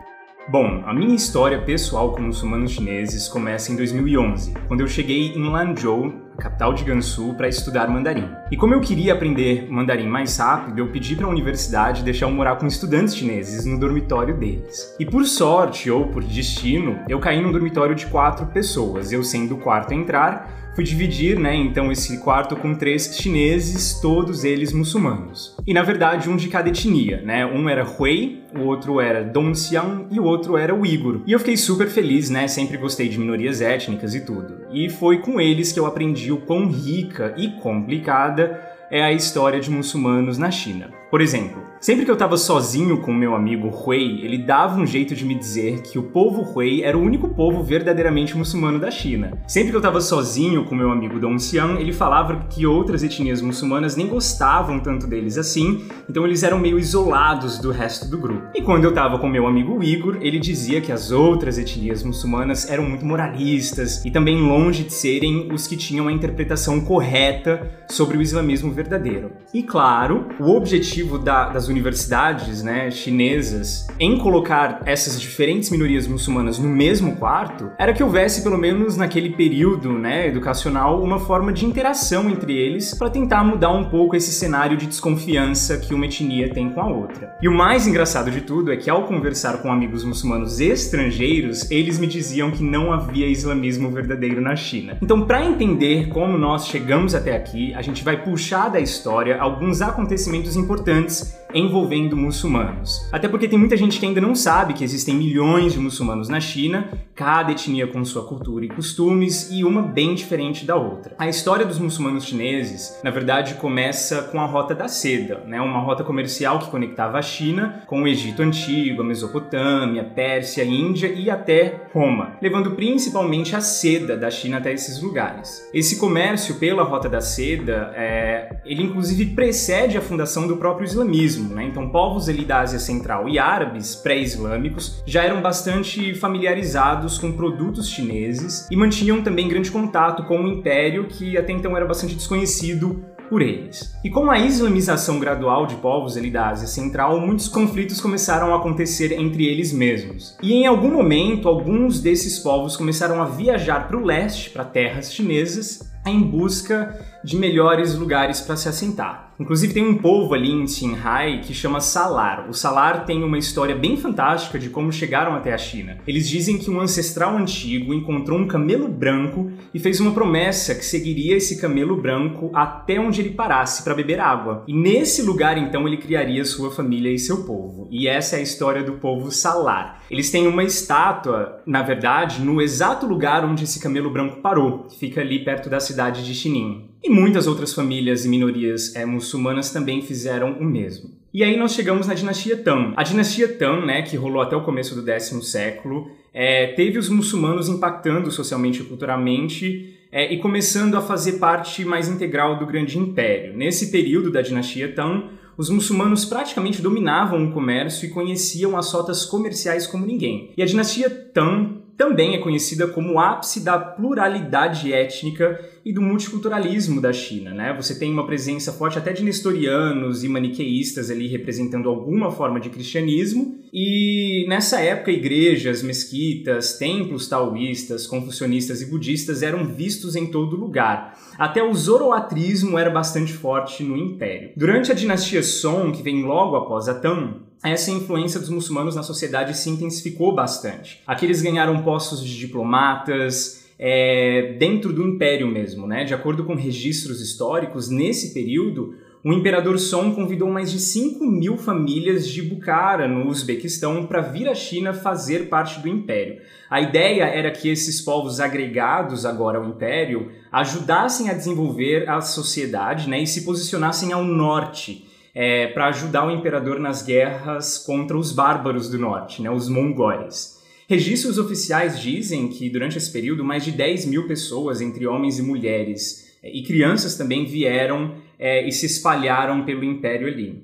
Bom, a minha história pessoal com muçulmanos chineses começa em 2011, quando eu cheguei em Lanzhou, capital de Gansu, para estudar mandarim. E como eu queria aprender mandarim mais rápido, eu pedi para a universidade deixar eu morar com estudantes chineses no dormitório deles. E por sorte ou por destino, eu caí num dormitório de quatro pessoas, eu sendo o quarto a entrar, fui dividir, né, então esse quarto com três chineses, todos eles muçulmanos. E na verdade um de cada etnia, né? Um era Hui, o outro era Dongxiang e o outro era Uyghur. E eu fiquei super feliz, né? Sempre gostei de minorias étnicas e tudo. E foi com eles que eu aprendi o quão rica e complicada é a história de muçulmanos na China. Por exemplo, sempre que eu estava sozinho com meu amigo Hui, ele dava um jeito de me dizer que o povo Hui era o único povo verdadeiramente muçulmano da China. Sempre que eu estava sozinho com meu amigo Dong Xiang, ele falava que outras etnias muçulmanas nem gostavam tanto deles assim, então eles eram meio isolados do resto do grupo. E quando eu estava com meu amigo Igor, ele dizia que as outras etnias muçulmanas eram muito moralistas e também longe de serem os que tinham a interpretação correta sobre o islamismo verdadeiro. E claro, o objetivo objetivo da, das universidades né, chinesas em colocar essas diferentes minorias muçulmanas no mesmo quarto era que houvesse, pelo menos naquele período né, educacional, uma forma de interação entre eles para tentar mudar um pouco esse cenário de desconfiança que uma etnia tem com a outra. E o mais engraçado de tudo é que ao conversar com amigos muçulmanos estrangeiros, eles me diziam que não havia islamismo verdadeiro na China. Então, para entender como nós chegamos até aqui, a gente vai puxar da história alguns acontecimentos importantes envolvendo muçulmanos. Até porque tem muita gente que ainda não sabe que existem milhões de muçulmanos na China, cada etnia com sua cultura e costumes e uma bem diferente da outra. A história dos muçulmanos chineses, na verdade, começa com a Rota da Seda, né? uma rota comercial que conectava a China com o Egito Antigo, a Mesopotâmia, Pérsia, Índia e até Roma, levando principalmente a seda da China até esses lugares. Esse comércio pela Rota da Seda, é, ele inclusive precede a fundação do próprio islamismo né? Então, povos ali da Ásia Central e árabes pré-islâmicos já eram bastante familiarizados com produtos chineses e mantinham também grande contato com o império que até então era bastante desconhecido por eles. E com a islamização gradual de povos ali da Ásia Central, muitos conflitos começaram a acontecer entre eles mesmos. E em algum momento, alguns desses povos começaram a viajar para o leste, para terras chinesas, em busca de melhores lugares para se assentar. Inclusive tem um povo ali em Qinghai que chama Salar. O Salar tem uma história bem fantástica de como chegaram até a China. Eles dizem que um ancestral antigo encontrou um camelo branco e fez uma promessa que seguiria esse camelo branco até onde ele parasse para beber água. E nesse lugar então ele criaria sua família e seu povo. E essa é a história do povo Salar. Eles têm uma estátua, na verdade, no exato lugar onde esse camelo branco parou, que fica ali perto da cidade de Xining. E muitas outras famílias e minorias é, muçulmanas também fizeram o mesmo. E aí nós chegamos na dinastia Tang. A dinastia Tang, né, que rolou até o começo do décimo século, é, teve os muçulmanos impactando socialmente e culturalmente é, e começando a fazer parte mais integral do grande império. Nesse período da dinastia Tang, os muçulmanos praticamente dominavam o comércio e conheciam as rotas comerciais como ninguém. E a dinastia Tang também é conhecida como ápice da pluralidade étnica e do multiculturalismo da China. Né? Você tem uma presença forte até de nestorianos e maniqueístas ali representando alguma forma de cristianismo, e nessa época igrejas, mesquitas, templos taoístas, confucionistas e budistas eram vistos em todo lugar. Até o zoroatrismo era bastante forte no império. Durante a dinastia Song, que vem logo após a Tang, essa influência dos muçulmanos na sociedade se intensificou bastante. Aqui eles ganharam postos de diplomatas, é, dentro do império mesmo, né? De acordo com registros históricos, nesse período, o imperador Song convidou mais de 5 mil famílias de Bukhara, no Uzbequistão, para vir à China fazer parte do império. A ideia era que esses povos agregados agora ao império ajudassem a desenvolver a sociedade né, e se posicionassem ao norte é, para ajudar o imperador nas guerras contra os bárbaros do norte, né, os mongóis. Registros oficiais dizem que durante esse período mais de 10 mil pessoas, entre homens e mulheres, é, e crianças também vieram é, e se espalharam pelo império ali.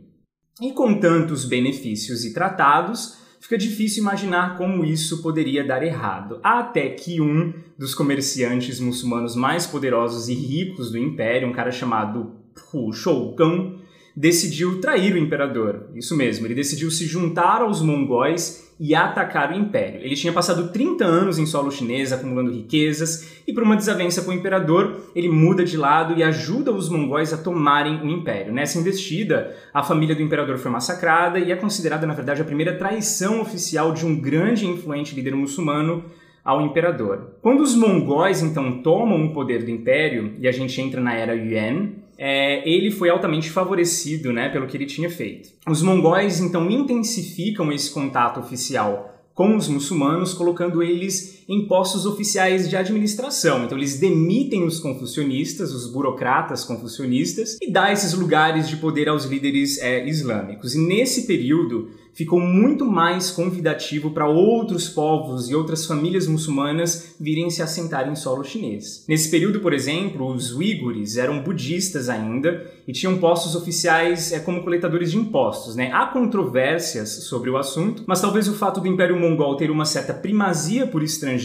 E com tantos benefícios e tratados, fica difícil imaginar como isso poderia dar errado. Até que um dos comerciantes muçulmanos mais poderosos e ricos do império, um cara chamado Hu Shougang, decidiu trair o imperador. Isso mesmo, ele decidiu se juntar aos mongóis e atacar o império. Ele tinha passado 30 anos em solo chinês acumulando riquezas e por uma desavença com o imperador, ele muda de lado e ajuda os mongóis a tomarem o império. Nessa investida, a família do imperador foi massacrada e é considerada, na verdade, a primeira traição oficial de um grande e influente líder muçulmano ao imperador. Quando os mongóis então tomam o poder do império e a gente entra na era Yuan, é, ele foi altamente favorecido né, pelo que ele tinha feito. Os mongóis então intensificam esse contato oficial com os muçulmanos, colocando eles em postos oficiais de administração. Então eles demitem os confucionistas, os burocratas confucionistas, e dá esses lugares de poder aos líderes é, islâmicos. E nesse período ficou muito mais convidativo para outros povos e outras famílias muçulmanas virem se assentar em solo chinês. Nesse período, por exemplo, os uigures eram budistas ainda e tinham postos oficiais é, como coletadores de impostos. Né? Há controvérsias sobre o assunto, mas talvez o fato do Império Mongol ter uma certa primazia por estrangeiros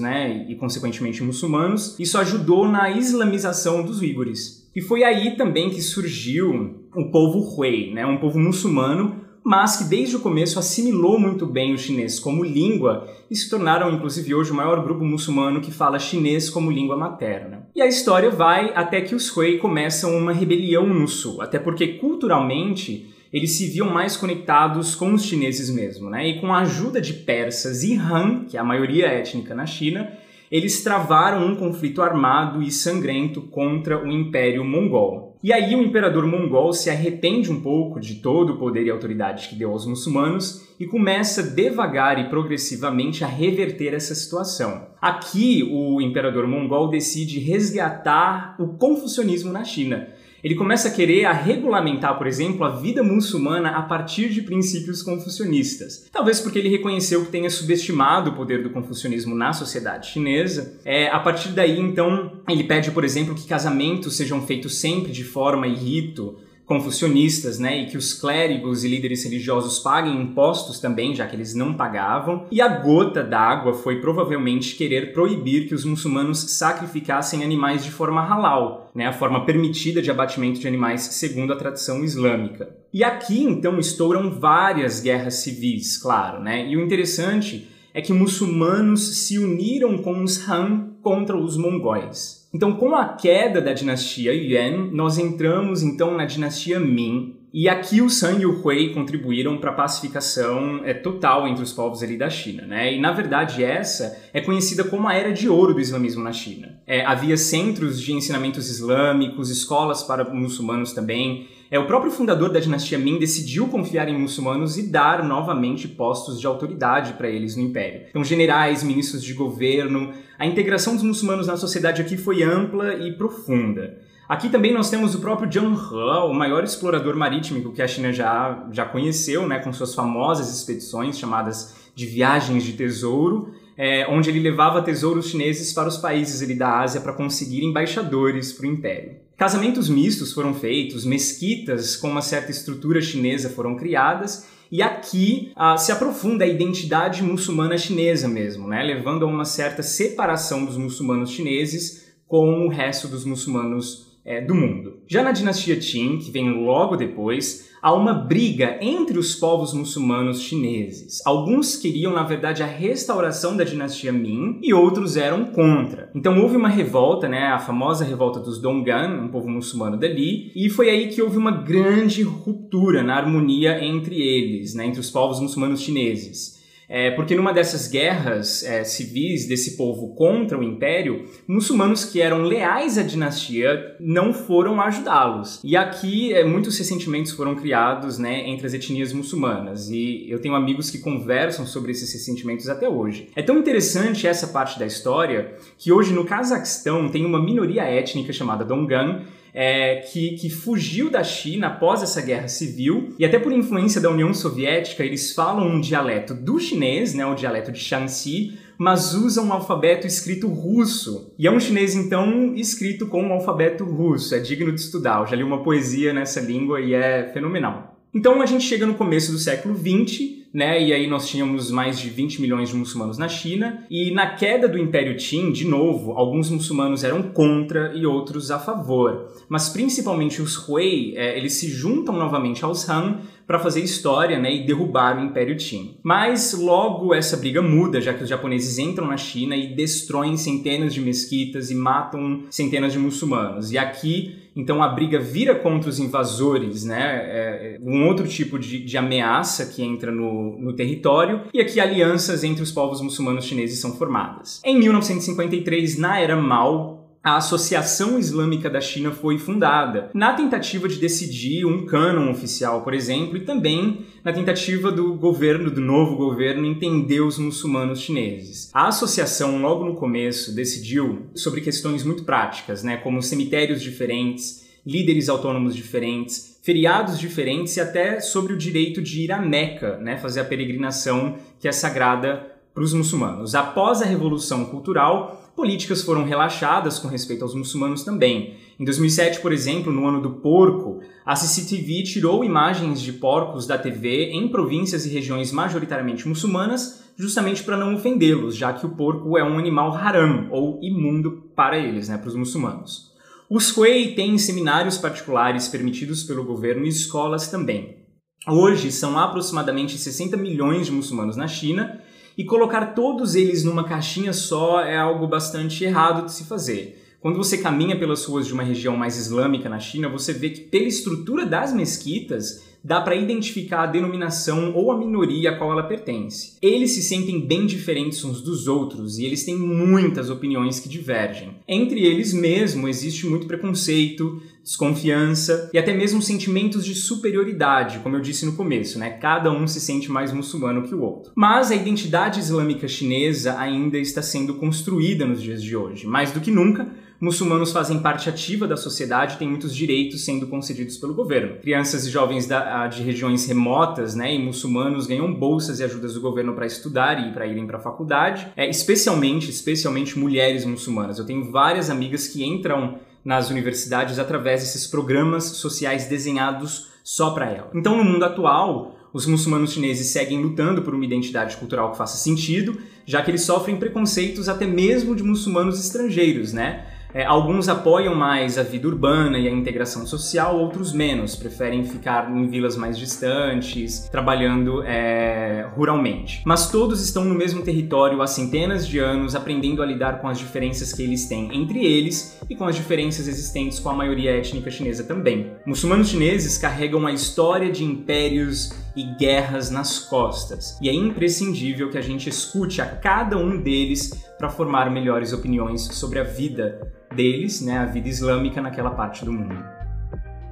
né, e, consequentemente, muçulmanos, isso ajudou na islamização dos uigures. E foi aí também que surgiu o povo Hui, né, um povo muçulmano mas que desde o começo assimilou muito bem o chinês como língua e se tornaram, inclusive, hoje o maior grupo muçulmano que fala chinês como língua materna. E a história vai até que os Hui começam uma rebelião no sul, até porque culturalmente eles se viam mais conectados com os chineses mesmo, né? E com a ajuda de persas e Han, que é a maioria étnica na China, eles travaram um conflito armado e sangrento contra o Império Mongol. E aí o imperador mongol se arrepende um pouco de todo o poder e autoridade que deu aos muçulmanos e começa devagar e progressivamente a reverter essa situação. Aqui o imperador mongol decide resgatar o confucionismo na China ele começa a querer a regulamentar, por exemplo, a vida muçulmana a partir de princípios confucionistas. Talvez porque ele reconheceu que tenha subestimado o poder do confucionismo na sociedade chinesa. É, a partir daí, então, ele pede, por exemplo, que casamentos sejam feitos sempre de forma e rito confucionistas, né, e que os clérigos e líderes religiosos paguem impostos também, já que eles não pagavam. E a gota d'água foi provavelmente querer proibir que os muçulmanos sacrificassem animais de forma halal, né, a forma permitida de abatimento de animais segundo a tradição islâmica. E aqui então estouram várias guerras civis, claro, né? E o interessante é que muçulmanos se uniram com os Han contra os mongóis. Então, com a queda da dinastia Yuan, nós entramos então na dinastia Ming, e aqui o San e o Hui contribuíram para a pacificação é, total entre os povos ali da China, né? E na verdade essa é conhecida como a era de ouro do islamismo na China. É, havia centros de ensinamentos islâmicos, escolas para muçulmanos também. É, o próprio fundador da dinastia Ming decidiu confiar em muçulmanos e dar novamente postos de autoridade para eles no império. Então, generais, ministros de governo, a integração dos muçulmanos na sociedade aqui foi ampla e profunda. Aqui também nós temos o próprio Zheng He, o maior explorador marítimo que a China já, já conheceu, né, com suas famosas expedições chamadas de viagens de tesouro, é, onde ele levava tesouros chineses para os países ali da Ásia para conseguir embaixadores para o império. Casamentos mistos foram feitos, mesquitas com uma certa estrutura chinesa foram criadas e aqui ah, se aprofunda a identidade muçulmana chinesa mesmo, né? levando a uma certa separação dos muçulmanos chineses com o resto dos muçulmanos é, do mundo. Já na dinastia Qin, que vem logo depois, há uma briga entre os povos muçulmanos chineses. Alguns queriam, na verdade, a restauração da dinastia Ming e outros eram contra. Então houve uma revolta, né, a famosa revolta dos Donggan, um povo muçulmano dali, e foi aí que houve uma grande ruptura na harmonia entre eles, né, entre os povos muçulmanos chineses. É, porque numa dessas guerras é, civis desse povo contra o império, muçulmanos que eram leais à dinastia não foram ajudá-los. E aqui é, muitos ressentimentos foram criados né, entre as etnias muçulmanas. E eu tenho amigos que conversam sobre esses ressentimentos até hoje. É tão interessante essa parte da história que hoje no Cazaquistão tem uma minoria étnica chamada Dongan é, que, que fugiu da China após essa guerra civil, e até por influência da União Soviética, eles falam um dialeto do chinês, né, o dialeto de Shanxi, mas usam um alfabeto escrito russo. E é um chinês, então, escrito com um alfabeto russo. É digno de estudar. Eu já li uma poesia nessa língua e é fenomenal. Então a gente chega no começo do século XX né? E aí nós tínhamos mais de 20 milhões de muçulmanos na China. E na queda do Império Qin, de novo, alguns muçulmanos eram contra e outros a favor. Mas principalmente os Hui, é, eles se juntam novamente aos Han para fazer história né, e derrubar o Império Qin. Mas logo essa briga muda, já que os japoneses entram na China e destroem centenas de mesquitas e matam centenas de muçulmanos. E aqui então a briga vira contra os invasores, né? É, é um outro tipo de, de ameaça que entra no, no, território, e aqui alianças entre os povos muçulmanos chineses são formadas. Em 1953, na era Mao, a Associação Islâmica da China foi fundada, na tentativa de decidir um cânon oficial, por exemplo, e também na tentativa do governo, do novo governo, entender os muçulmanos chineses. A associação, logo no começo, decidiu sobre questões muito práticas, né, como cemitérios diferentes, líderes autônomos diferentes, feriados diferentes e até sobre o direito de ir a Meca, né, fazer a peregrinação que é sagrada para os muçulmanos. Após a Revolução Cultural, políticas foram relaxadas com respeito aos muçulmanos também. Em 2007, por exemplo, no ano do porco, a CCTV tirou imagens de porcos da TV em províncias e regiões majoritariamente muçulmanas, justamente para não ofendê-los, já que o porco é um animal haram, ou imundo para eles, né, para os muçulmanos. Os Hui têm seminários particulares permitidos pelo governo e escolas também. Hoje são aproximadamente 60 milhões de muçulmanos na China e colocar todos eles numa caixinha só é algo bastante errado de se fazer. Quando você caminha pelas ruas de uma região mais islâmica na China, você vê que pela estrutura das mesquitas dá para identificar a denominação ou a minoria a qual ela pertence. Eles se sentem bem diferentes uns dos outros e eles têm muitas opiniões que divergem. Entre eles mesmo existe muito preconceito, desconfiança e até mesmo sentimentos de superioridade, como eu disse no começo, né? Cada um se sente mais muçulmano que o outro. Mas a identidade islâmica chinesa ainda está sendo construída nos dias de hoje. Mais do que nunca, muçulmanos fazem parte ativa da sociedade e têm muitos direitos sendo concedidos pelo governo. Crianças e jovens da, de regiões remotas né, e muçulmanos ganham bolsas e ajudas do governo para estudar e para irem para a faculdade, é, especialmente, especialmente mulheres muçulmanas. Eu tenho várias amigas que entram nas universidades através desses programas sociais desenhados só para ela. Então, no mundo atual, os muçulmanos chineses seguem lutando por uma identidade cultural que faça sentido, já que eles sofrem preconceitos até mesmo de muçulmanos estrangeiros, né? É, alguns apoiam mais a vida urbana e a integração social, outros menos, preferem ficar em vilas mais distantes, trabalhando é, ruralmente. Mas todos estão no mesmo território há centenas de anos, aprendendo a lidar com as diferenças que eles têm entre eles e com as diferenças existentes com a maioria étnica chinesa também. Muçulmanos chineses carregam a história de impérios e guerras nas costas, e é imprescindível que a gente escute a cada um deles para formar melhores opiniões sobre a vida deles, né, a vida islâmica naquela parte do mundo.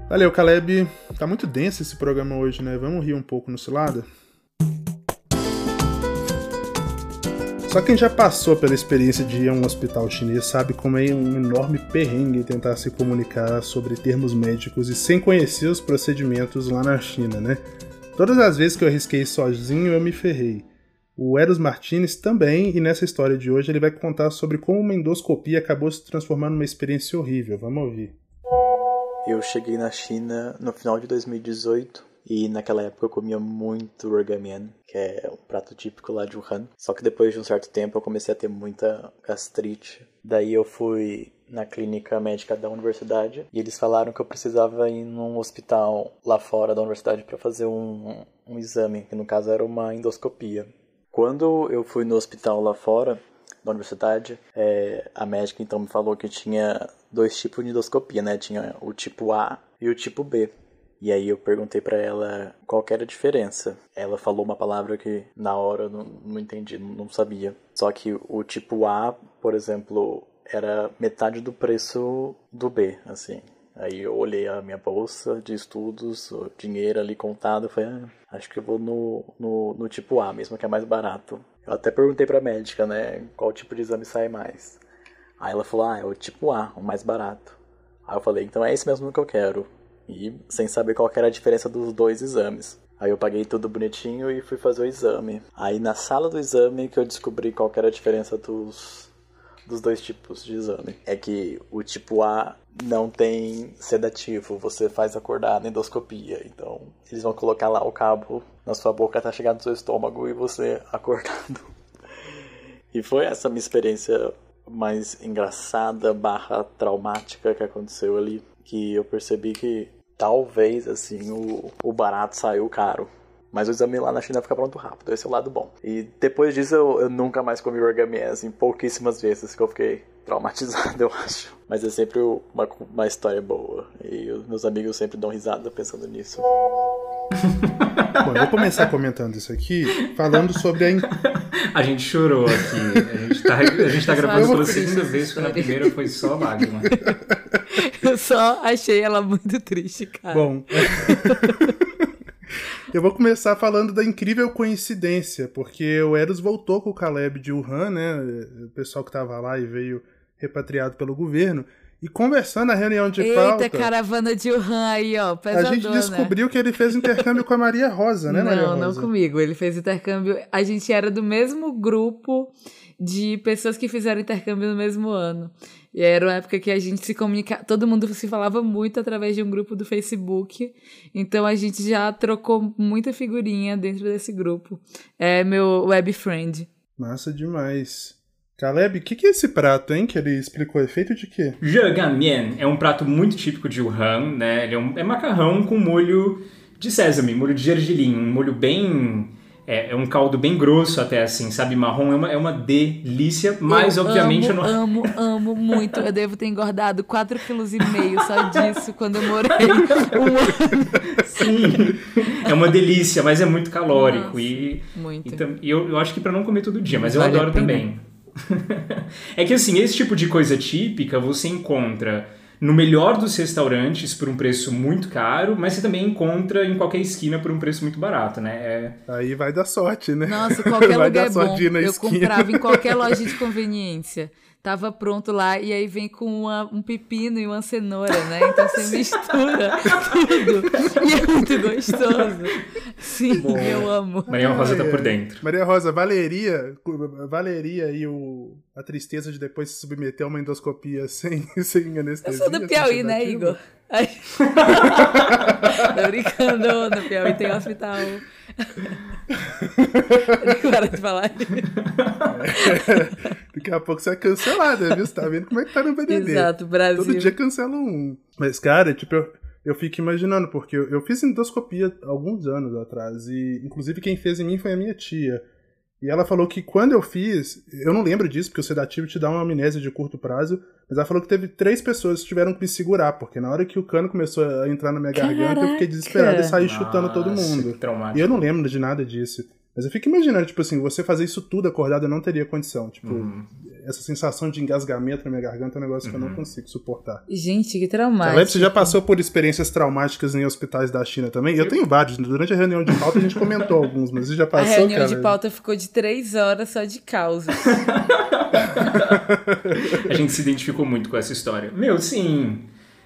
Valeu, Caleb. Tá muito denso esse programa hoje, né? Vamos rir um pouco no cilada? Só quem já passou pela experiência de ir a um hospital chinês sabe como é um enorme perrengue tentar se comunicar sobre termos médicos e sem conhecer os procedimentos lá na China, né? Todas as vezes que eu arrisquei sozinho, eu me ferrei. O Eros Martinez também, e nessa história de hoje ele vai contar sobre como uma endoscopia acabou se transformando numa experiência horrível. Vamos ouvir. Eu cheguei na China no final de 2018 e naquela época eu comia muito orgamian, que é um prato típico lá de Wuhan. Só que depois de um certo tempo eu comecei a ter muita gastrite. Daí eu fui na clínica médica da universidade e eles falaram que eu precisava ir num hospital lá fora da universidade para fazer um, um exame, que no caso era uma endoscopia. Quando eu fui no hospital lá fora da universidade, é, a médica então me falou que tinha dois tipos de endoscopia, né? Tinha o tipo A e o tipo B. E aí eu perguntei para ela qual era a diferença. Ela falou uma palavra que na hora eu não, não entendi, não sabia. Só que o tipo A, por exemplo, era metade do preço do B, assim. Aí eu olhei a minha bolsa de estudos, o dinheiro ali contado, falei, ah, acho que eu vou no, no, no tipo A mesmo, que é mais barato. Eu até perguntei pra médica, né, qual tipo de exame sai mais. Aí ela falou, ah, é o tipo A, o mais barato. Aí eu falei, então é esse mesmo que eu quero e sem saber qual era a diferença dos dois exames. Aí eu paguei tudo bonitinho e fui fazer o exame. Aí na sala do exame que eu descobri qual era a diferença dos, dos dois tipos de exame. É que o tipo A não tem sedativo, você faz acordar na endoscopia. Então eles vão colocar lá o cabo na sua boca até chegar no seu estômago e você (laughs) acordado. E foi essa minha experiência mais engraçada barra traumática que aconteceu ali. Que eu percebi que talvez assim o, o barato saiu caro. Mas o exame lá na China fica pronto rápido, esse é o lado bom. E depois disso eu, eu nunca mais comi origami assim, pouquíssimas vezes que eu fiquei traumatizado, (laughs) eu acho. Mas é sempre uma, uma história boa. E os meus amigos sempre dão risada pensando nisso. (laughs) Bom, eu vou começar comentando isso aqui, falando sobre a. (laughs) A gente chorou aqui. A gente tá, a gente tá gravando pela segunda vez, porque na primeira foi só lágrima. Eu só achei ela muito triste, cara. Bom. Eu vou começar falando da incrível coincidência, porque o Eros voltou com o Caleb de Wuhan, né? O pessoal que tava lá e veio repatriado pelo governo. E conversando na reunião de Eita, pauta... Eita, caravana de Wuhan aí, ó. A gente descobriu que ele fez intercâmbio com a Maria Rosa, né, não, Maria Rosa? Não, não comigo. Ele fez intercâmbio... A gente era do mesmo grupo de pessoas que fizeram intercâmbio no mesmo ano. E era uma época que a gente se comunicava, todo mundo se falava muito através de um grupo do Facebook. Então a gente já trocou muita figurinha dentro desse grupo. É meu web friend. Massa demais. Caleb, o que, que é esse prato, hein? Que ele explicou. É feito de quê? Jagamian é um prato muito típico de Wuhan, né? Ele é, um, é macarrão com molho de sésamo, molho de gergelim, um molho bem é, é, um caldo bem grosso até assim, sabe? Marrom é uma, é uma delícia, mas eu obviamente amo, eu não... amo, amo muito. Eu devo ter engordado 4,5 kg só disso quando eu morei (laughs) um ano. Sim, é uma delícia, mas é muito calórico. Nossa, e, muito. Então, e eu, eu acho que para não comer todo dia, mas eu Vale adoro também. (laughs) é que assim, esse tipo de coisa típica você encontra no melhor dos restaurantes por um preço muito caro, mas você também encontra em qualquer esquina por um preço muito barato, né? É... Aí vai dar sorte, né? Nossa, qualquer (laughs) vai lugar dar é bom. Eu esquina. comprava em qualquer loja de (laughs) conveniência. Tava pronto lá e aí vem com uma- um pepino e uma cenoura, né? Então você mistura tudo. E é muito gostoso. Sim, eu amo. Maria Rosa tá por ai. dentro. Maria Rosa, valeria, valeria aí o, a tristeza de depois se submeter a uma endoscopia sem, (laughs) sem Eu anestesia? sou do Piauí, né? Igor? Ai. (laughs) Tô brincando, no Piauí tem hospital. (laughs) Para de falar. É, daqui a pouco você é cancelada, viu? Você tá vendo como é que tá no BBB. Exato, Brasil. Todo dia cancela um. Mas, cara, tipo, eu, eu fico imaginando, porque eu, eu fiz endoscopia alguns anos atrás, e inclusive quem fez em mim foi a minha tia. E ela falou que quando eu fiz, eu não lembro disso, porque o sedativo te dá uma amnésia de curto prazo, mas ela falou que teve três pessoas que tiveram que me segurar, porque na hora que o cano começou a entrar na minha Caraca. garganta, eu fiquei desesperado e saí chutando todo Nossa, mundo. E eu não lembro de nada disso. Mas eu fico imaginando, tipo assim, você fazer isso tudo acordado eu não teria condição. Tipo, Uhum. essa sensação de engasgamento na minha garganta é um negócio que eu não consigo suportar. Gente, que traumático. você já passou por experiências traumáticas em hospitais da China também? Eu tenho vários. Durante a reunião de pauta a gente comentou (laughs) alguns, mas você já A passou, reunião cara? de pauta ficou de três horas só de causa. (laughs) A gente se identificou muito com essa história. Meu, sim,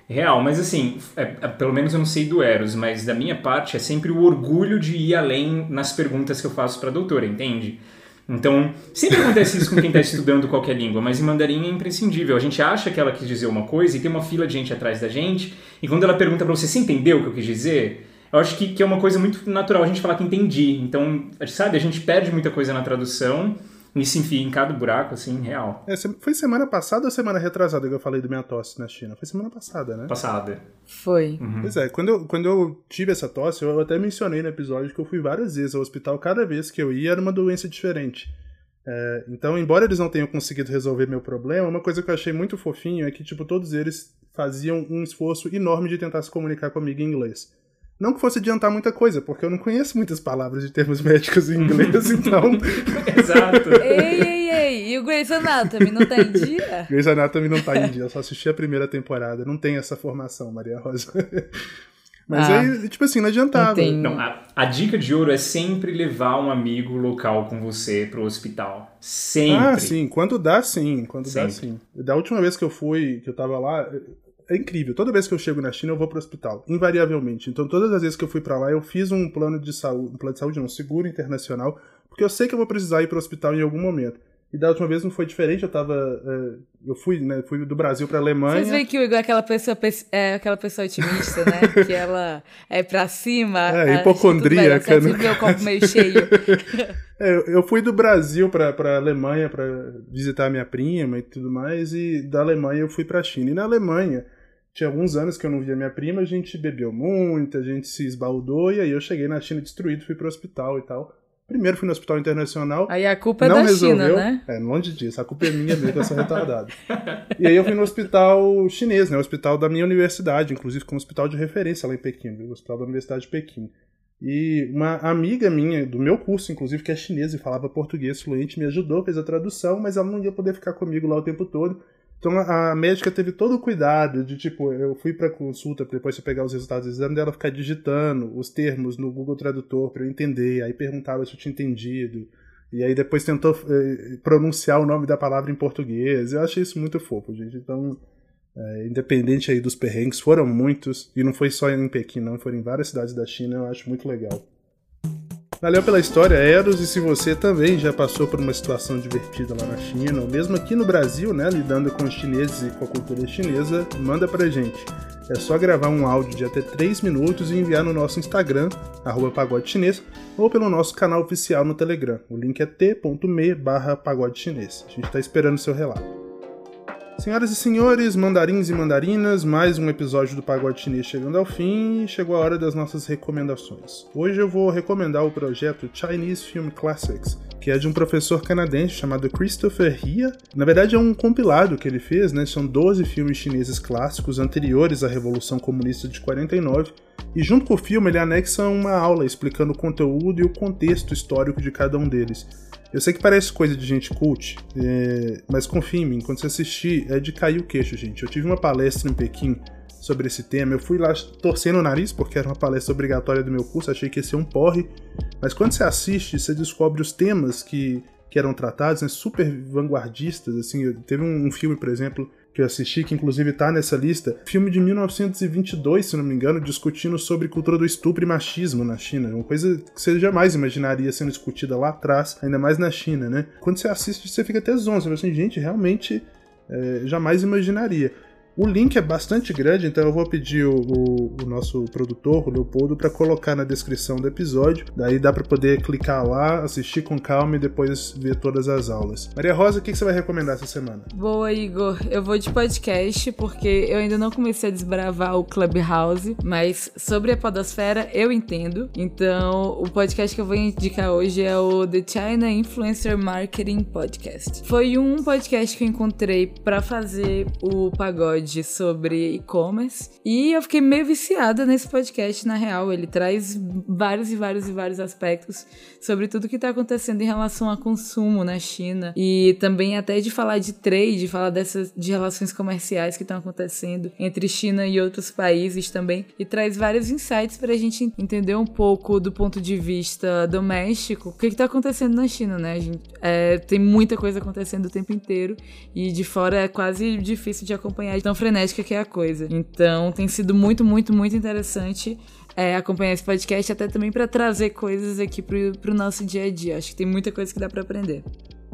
real, mas assim, é- é- pelo menos eu não sei do Eros, mas da minha parte é sempre o orgulho de ir além nas perguntas que eu faço pra doutora, entende? Então, sempre acontece isso com quem tá estudando qualquer língua, mas em mandarim é imprescindível. A gente acha que ela quis dizer uma coisa e tem uma fila de gente atrás da gente, e quando ela pergunta pra você, você entendeu o que eu quis dizer? Eu acho que, que é uma coisa muito natural a gente falar que entendi. Então, sabe, a gente perde muita coisa na tradução e se enfia em cada buraco, assim, real. É, foi semana passada ou semana retrasada que eu falei do minha tosse na China? Foi semana passada, né? Passada. Foi. Pois é, quando eu, quando eu tive essa tosse, eu até mencionei no episódio que eu fui várias vezes ao hospital, cada vez que eu ia era uma doença diferente. É, então, embora eles não tenham conseguido resolver meu problema, uma coisa que eu achei muito fofinho é que, tipo, todos eles faziam um esforço enorme de tentar se comunicar comigo em inglês. Não que fosse adiantar muita coisa, porque eu não conheço muitas palavras de termos médicos em inglês, (laughs) então Exato. Ei, ei, ei. E o Grey's Anatomy não tá em dia? (laughs) Grey's Anatomy não tá em dia, eu só assisti a primeira temporada, não tem essa formação, Maria Rosa. (laughs) Mas Ah, aí, tipo assim, não adiantava. Entendi. Não, a, a dica de ouro é sempre levar um amigo local com você pro hospital. Sempre. Ah, sim, quando dá, sim, quando dá, Sempre. sim. Da última vez que eu fui, que eu tava lá, é incrível. Toda vez que eu chego na China, eu vou pro hospital, invariavelmente. Então, todas as vezes que eu fui pra lá, eu fiz um plano de saúde, um plano de saúde, não, um seguro internacional, porque eu sei que eu vou precisar ir pro hospital em algum momento. E da última vez não foi diferente, eu tava. é, eu fui, né? Fui do Brasil pra Alemanha. Vocês veem que o Igor é aquela pessoa, pes- é aquela pessoa otimista, né? (laughs) que ela é pra cima. É, hipocondríaca, né? O copo meio cheio. (laughs) É, eu- eu fui do Brasil pra, pra Alemanha pra visitar minha prima e tudo mais, e da Alemanha eu fui pra China. E na Alemanha, tinha alguns anos que eu não via minha prima, a gente bebeu muito, a gente se esbaldou, e aí eu cheguei na China destruído, fui pro hospital e tal. Primeiro fui no hospital internacional. Aí a culpa é não da resolveu. China, né? É, longe disso. A culpa é minha mesmo, eu sou retardado. e aí eu fui no hospital chinês, né? O hospital da minha universidade, inclusive como hospital de referência lá em Pequim, o hospital da Universidade de Pequim. E uma amiga minha, do meu curso, inclusive, que é chinesa e falava português fluente, me ajudou, fez a tradução, mas ela não ia poder ficar comigo lá o tempo todo. Então a médica teve todo o cuidado de, tipo, eu fui pra consulta, depois de pegar os resultados do exame dela, ficar digitando os termos no Google Tradutor pra eu entender, aí perguntava se eu tinha entendido. E aí depois tentou eh, pronunciar o nome da palavra em português. Eu achei isso muito fofo, gente. Então, é, independente aí dos perrengues, foram muitos, e não foi só em Pequim, não, foram em várias cidades da China, eu acho muito legal. Valeu pela história, Eros, e se você também já passou por uma situação divertida lá na China, ou mesmo aqui no Brasil, né, lidando com os chineses e com a cultura chinesa, manda pra gente. É só gravar um áudio de até 3 minutos e enviar no nosso Instagram, arroba pagode chinês, ou pelo nosso canal oficial no Telegram. O link é t.me barra pagode chinês. A gente tá esperando o seu relato. Senhoras e senhores, mandarins e mandarinas, mais um episódio do Pagode Chinês chegando ao fim e chegou a hora das nossas recomendações. Hoje eu vou recomendar o projeto Chinese Film Classics, que é de um professor canadense chamado Christopher Ria. Na verdade é um compilado que ele fez, né? São 12 filmes chineses clássicos anteriores à Revolução Comunista de 49 e junto com o filme ele anexa uma aula explicando o conteúdo e o contexto histórico de cada um deles. Eu sei que parece coisa de gente cult, é, mas confia em mim, quando você assistir, é de cair o queixo, gente. Eu tive uma palestra em Pequim sobre esse tema, eu fui lá torcendo o nariz, porque era uma palestra obrigatória do meu curso, achei que ia ser um porre, mas quando você assiste, você descobre os temas que, que eram tratados, né, super vanguardistas, assim, teve um, um filme, por exemplo, que eu assisti, que inclusive tá nessa lista, filme de 1922, se não me engano, discutindo sobre cultura do estupro e machismo na China. Uma coisa que você jamais imaginaria sendo discutida lá atrás, ainda mais na China, né? Quando você assiste, você fica até zonzo, você fala assim, gente, realmente é, jamais imaginaria. O link é bastante grande, então eu vou pedir o, o, o nosso produtor, o Leopoldo, para colocar na descrição do episódio. Daí dá para poder clicar lá, assistir com calma e depois ver todas as aulas. Maria Rosa, o que, que você vai recomendar essa semana? Boa, Igor. Eu vou de podcast porque eu ainda não comecei a desbravar o Clubhouse, mas sobre a podosfera eu entendo. Então, o podcast que eu vou indicar hoje é o The China Influencer Marketing Podcast. Foi um podcast que eu encontrei para fazer o pagode episódio sobre e-commerce e eu fiquei meio viciada nesse podcast, na real. Ele traz vários e vários e vários aspectos sobre tudo que está acontecendo em relação a consumo na China e também até de falar de trade, falar dessas de relações comerciais que estão acontecendo entre China e outros países também e traz vários insights para a gente entender um pouco do ponto de vista doméstico o que está acontecendo na China, né? Gente, é, tem muita coisa acontecendo o tempo inteiro e de fora é quase difícil de acompanhar tão frenética que é a coisa. Então tem sido muito, muito, muito interessante é, acompanhar esse podcast, até também para trazer coisas aqui pro, pro nosso dia a dia. Acho que tem muita coisa que dá para aprender.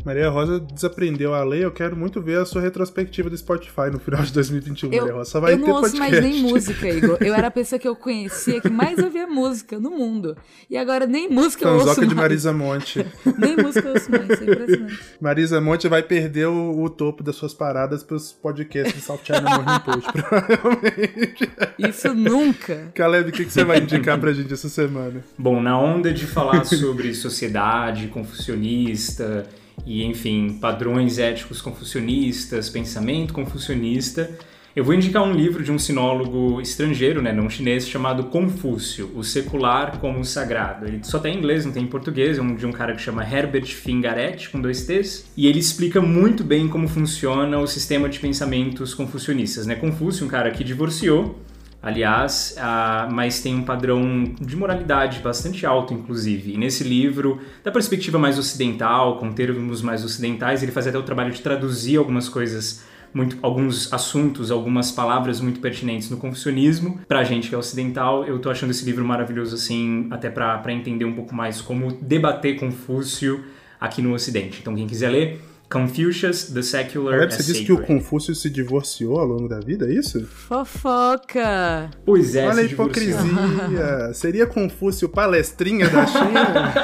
Maria Rosa desaprendeu a lei, eu quero muito ver a sua retrospectiva do Spotify no final de 2021, eu, Maria Rosa. Só vai eu não ter ouço podcast. mais nem música, Igor. Eu era a pessoa que eu conhecia que mais ouvia música no mundo. E agora nem música eu ouço Fanzoca de mais. Marisa Monte. (laughs) nem música eu ouço mais, isso é impressionante. Marisa Monte vai perder o, o topo das suas paradas pros podcasts de South China Morning Post, (laughs) provavelmente. Isso nunca. Caleb, o que, que você vai indicar pra gente essa semana? Bom, na onda de falar (laughs) sobre sociedade confucionista e, enfim, padrões éticos confucionistas, pensamento confucionista, eu vou indicar um livro de um sinólogo estrangeiro, né, não chinês, chamado Confúcio, O Secular como o Sagrado. Ele só tem em inglês, não tem em português, é um de um cara que chama Herbert Fingaret, com dois T's, e ele explica muito bem como funciona o sistema de pensamentos confucionistas. Né? Confúcio, um cara que divorciou, aliás, mas tem um padrão de moralidade bastante alto, inclusive. E nesse livro, da perspectiva mais ocidental, com termos mais ocidentais, ele faz até o trabalho de traduzir algumas coisas, muito, alguns assuntos, algumas palavras muito pertinentes no confucionismo. Pra gente que é ocidental, eu tô achando esse livro maravilhoso, assim, até para entender um pouco mais como debater Confúcio aqui no Ocidente. Então, quem quiser ler, Confucius, The Secular Caleb, você disse que o. Confúcio se divorciou ao longo da vida, é isso? Fofoca. Pois é, Olha a hipocrisia. (laughs) Seria Confúcio palestrinha da China?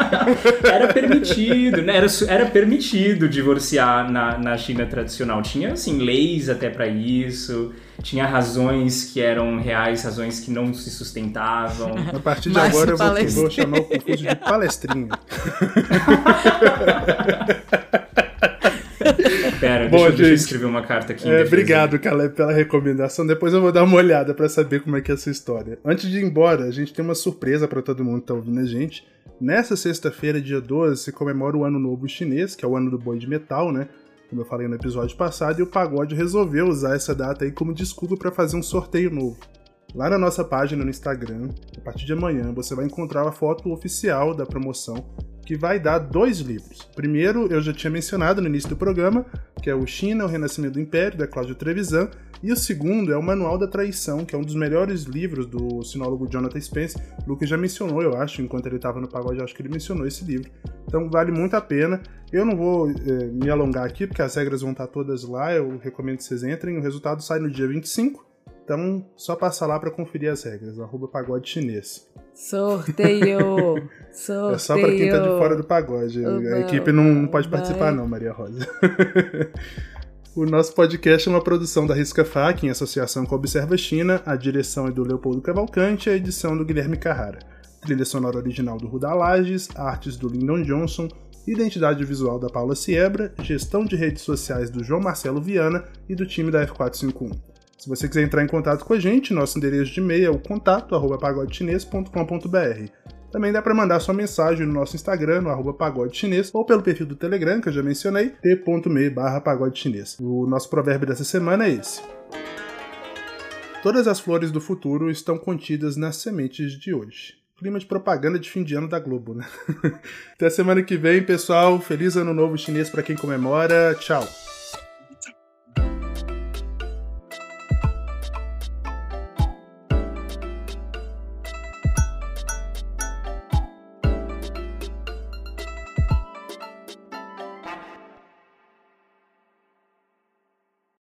(laughs) Era permitido, né? Era, era permitido divorciar na, na China tradicional. Tinha, assim, leis até pra isso. Tinha razões que eram reais, razões que não se sustentavam. (laughs) A partir de Márcio agora eu vou, vou chamar o Confúcio de palestrinha. Pera, Bom, deixa, eu- deixa eu gente, escrever uma carta aqui. É, obrigado, Caleb, pela recomendação. Depois eu vou dar uma olhada pra saber como é que é essa história. Antes de ir embora, a gente tem uma surpresa pra todo mundo que tá ouvindo a gente. Nessa sexta-feira, dia 12, se comemora o Ano Novo Chinês, que é o ano do boi de metal, né? Como eu falei no episódio passado, e o Pagode resolveu usar essa data aí como desculpa pra fazer um sorteio novo. Lá na nossa página no Instagram, a partir de amanhã, você vai encontrar a foto oficial da promoção, que vai dar dois livros. Primeiro, eu já tinha mencionado no início do programa, que é o China, o Renascimento do Império, da Cláudia Trevisan, e o segundo é o Manual da Traição, que é um dos melhores livros do sinólogo Jonathan Spence. O Lucas já mencionou, eu acho, enquanto ele estava no pagode, acho que ele mencionou esse livro. Então vale muito a pena. Eu não vou eh, me alongar aqui, porque as regras vão estar todas lá, eu recomendo que vocês entrem. O resultado sai no dia 25. Então, só passa lá para conferir as regras, arroba pagode chinês. Sorteio. Sorteio. (laughs) É só pra quem tá de fora do pagode. Oba, A equipe não, não pode participar, não, Maria Rosa. (laughs) o nosso podcast é uma produção da Risca Fac, em associação com a Observa China. A direção é do Leopoldo Cavalcante e a edição do Guilherme Carrara. Trilha sonora original do Ruda Lages, artes do Lyndon Johnson, identidade visual da Paula Siebra, gestão de redes sociais do João Marcelo Viana e do time da F451. Se você quiser entrar em contato com a gente, nosso endereço de e-mail é o contato@pagodechinês.com.br. Também dá para mandar sua mensagem no nosso Instagram, no arroba pagode chinês, ou pelo perfil do Telegram, que eu já mencionei, t.me barra pagode chinês. O nosso provérbio dessa semana é esse. Todas as flores do futuro estão contidas nas sementes de hoje. Clima de propaganda de fim de ano da Globo, né? (laughs) Até semana que vem, pessoal. Feliz ano novo chinês para quem comemora. Tchau.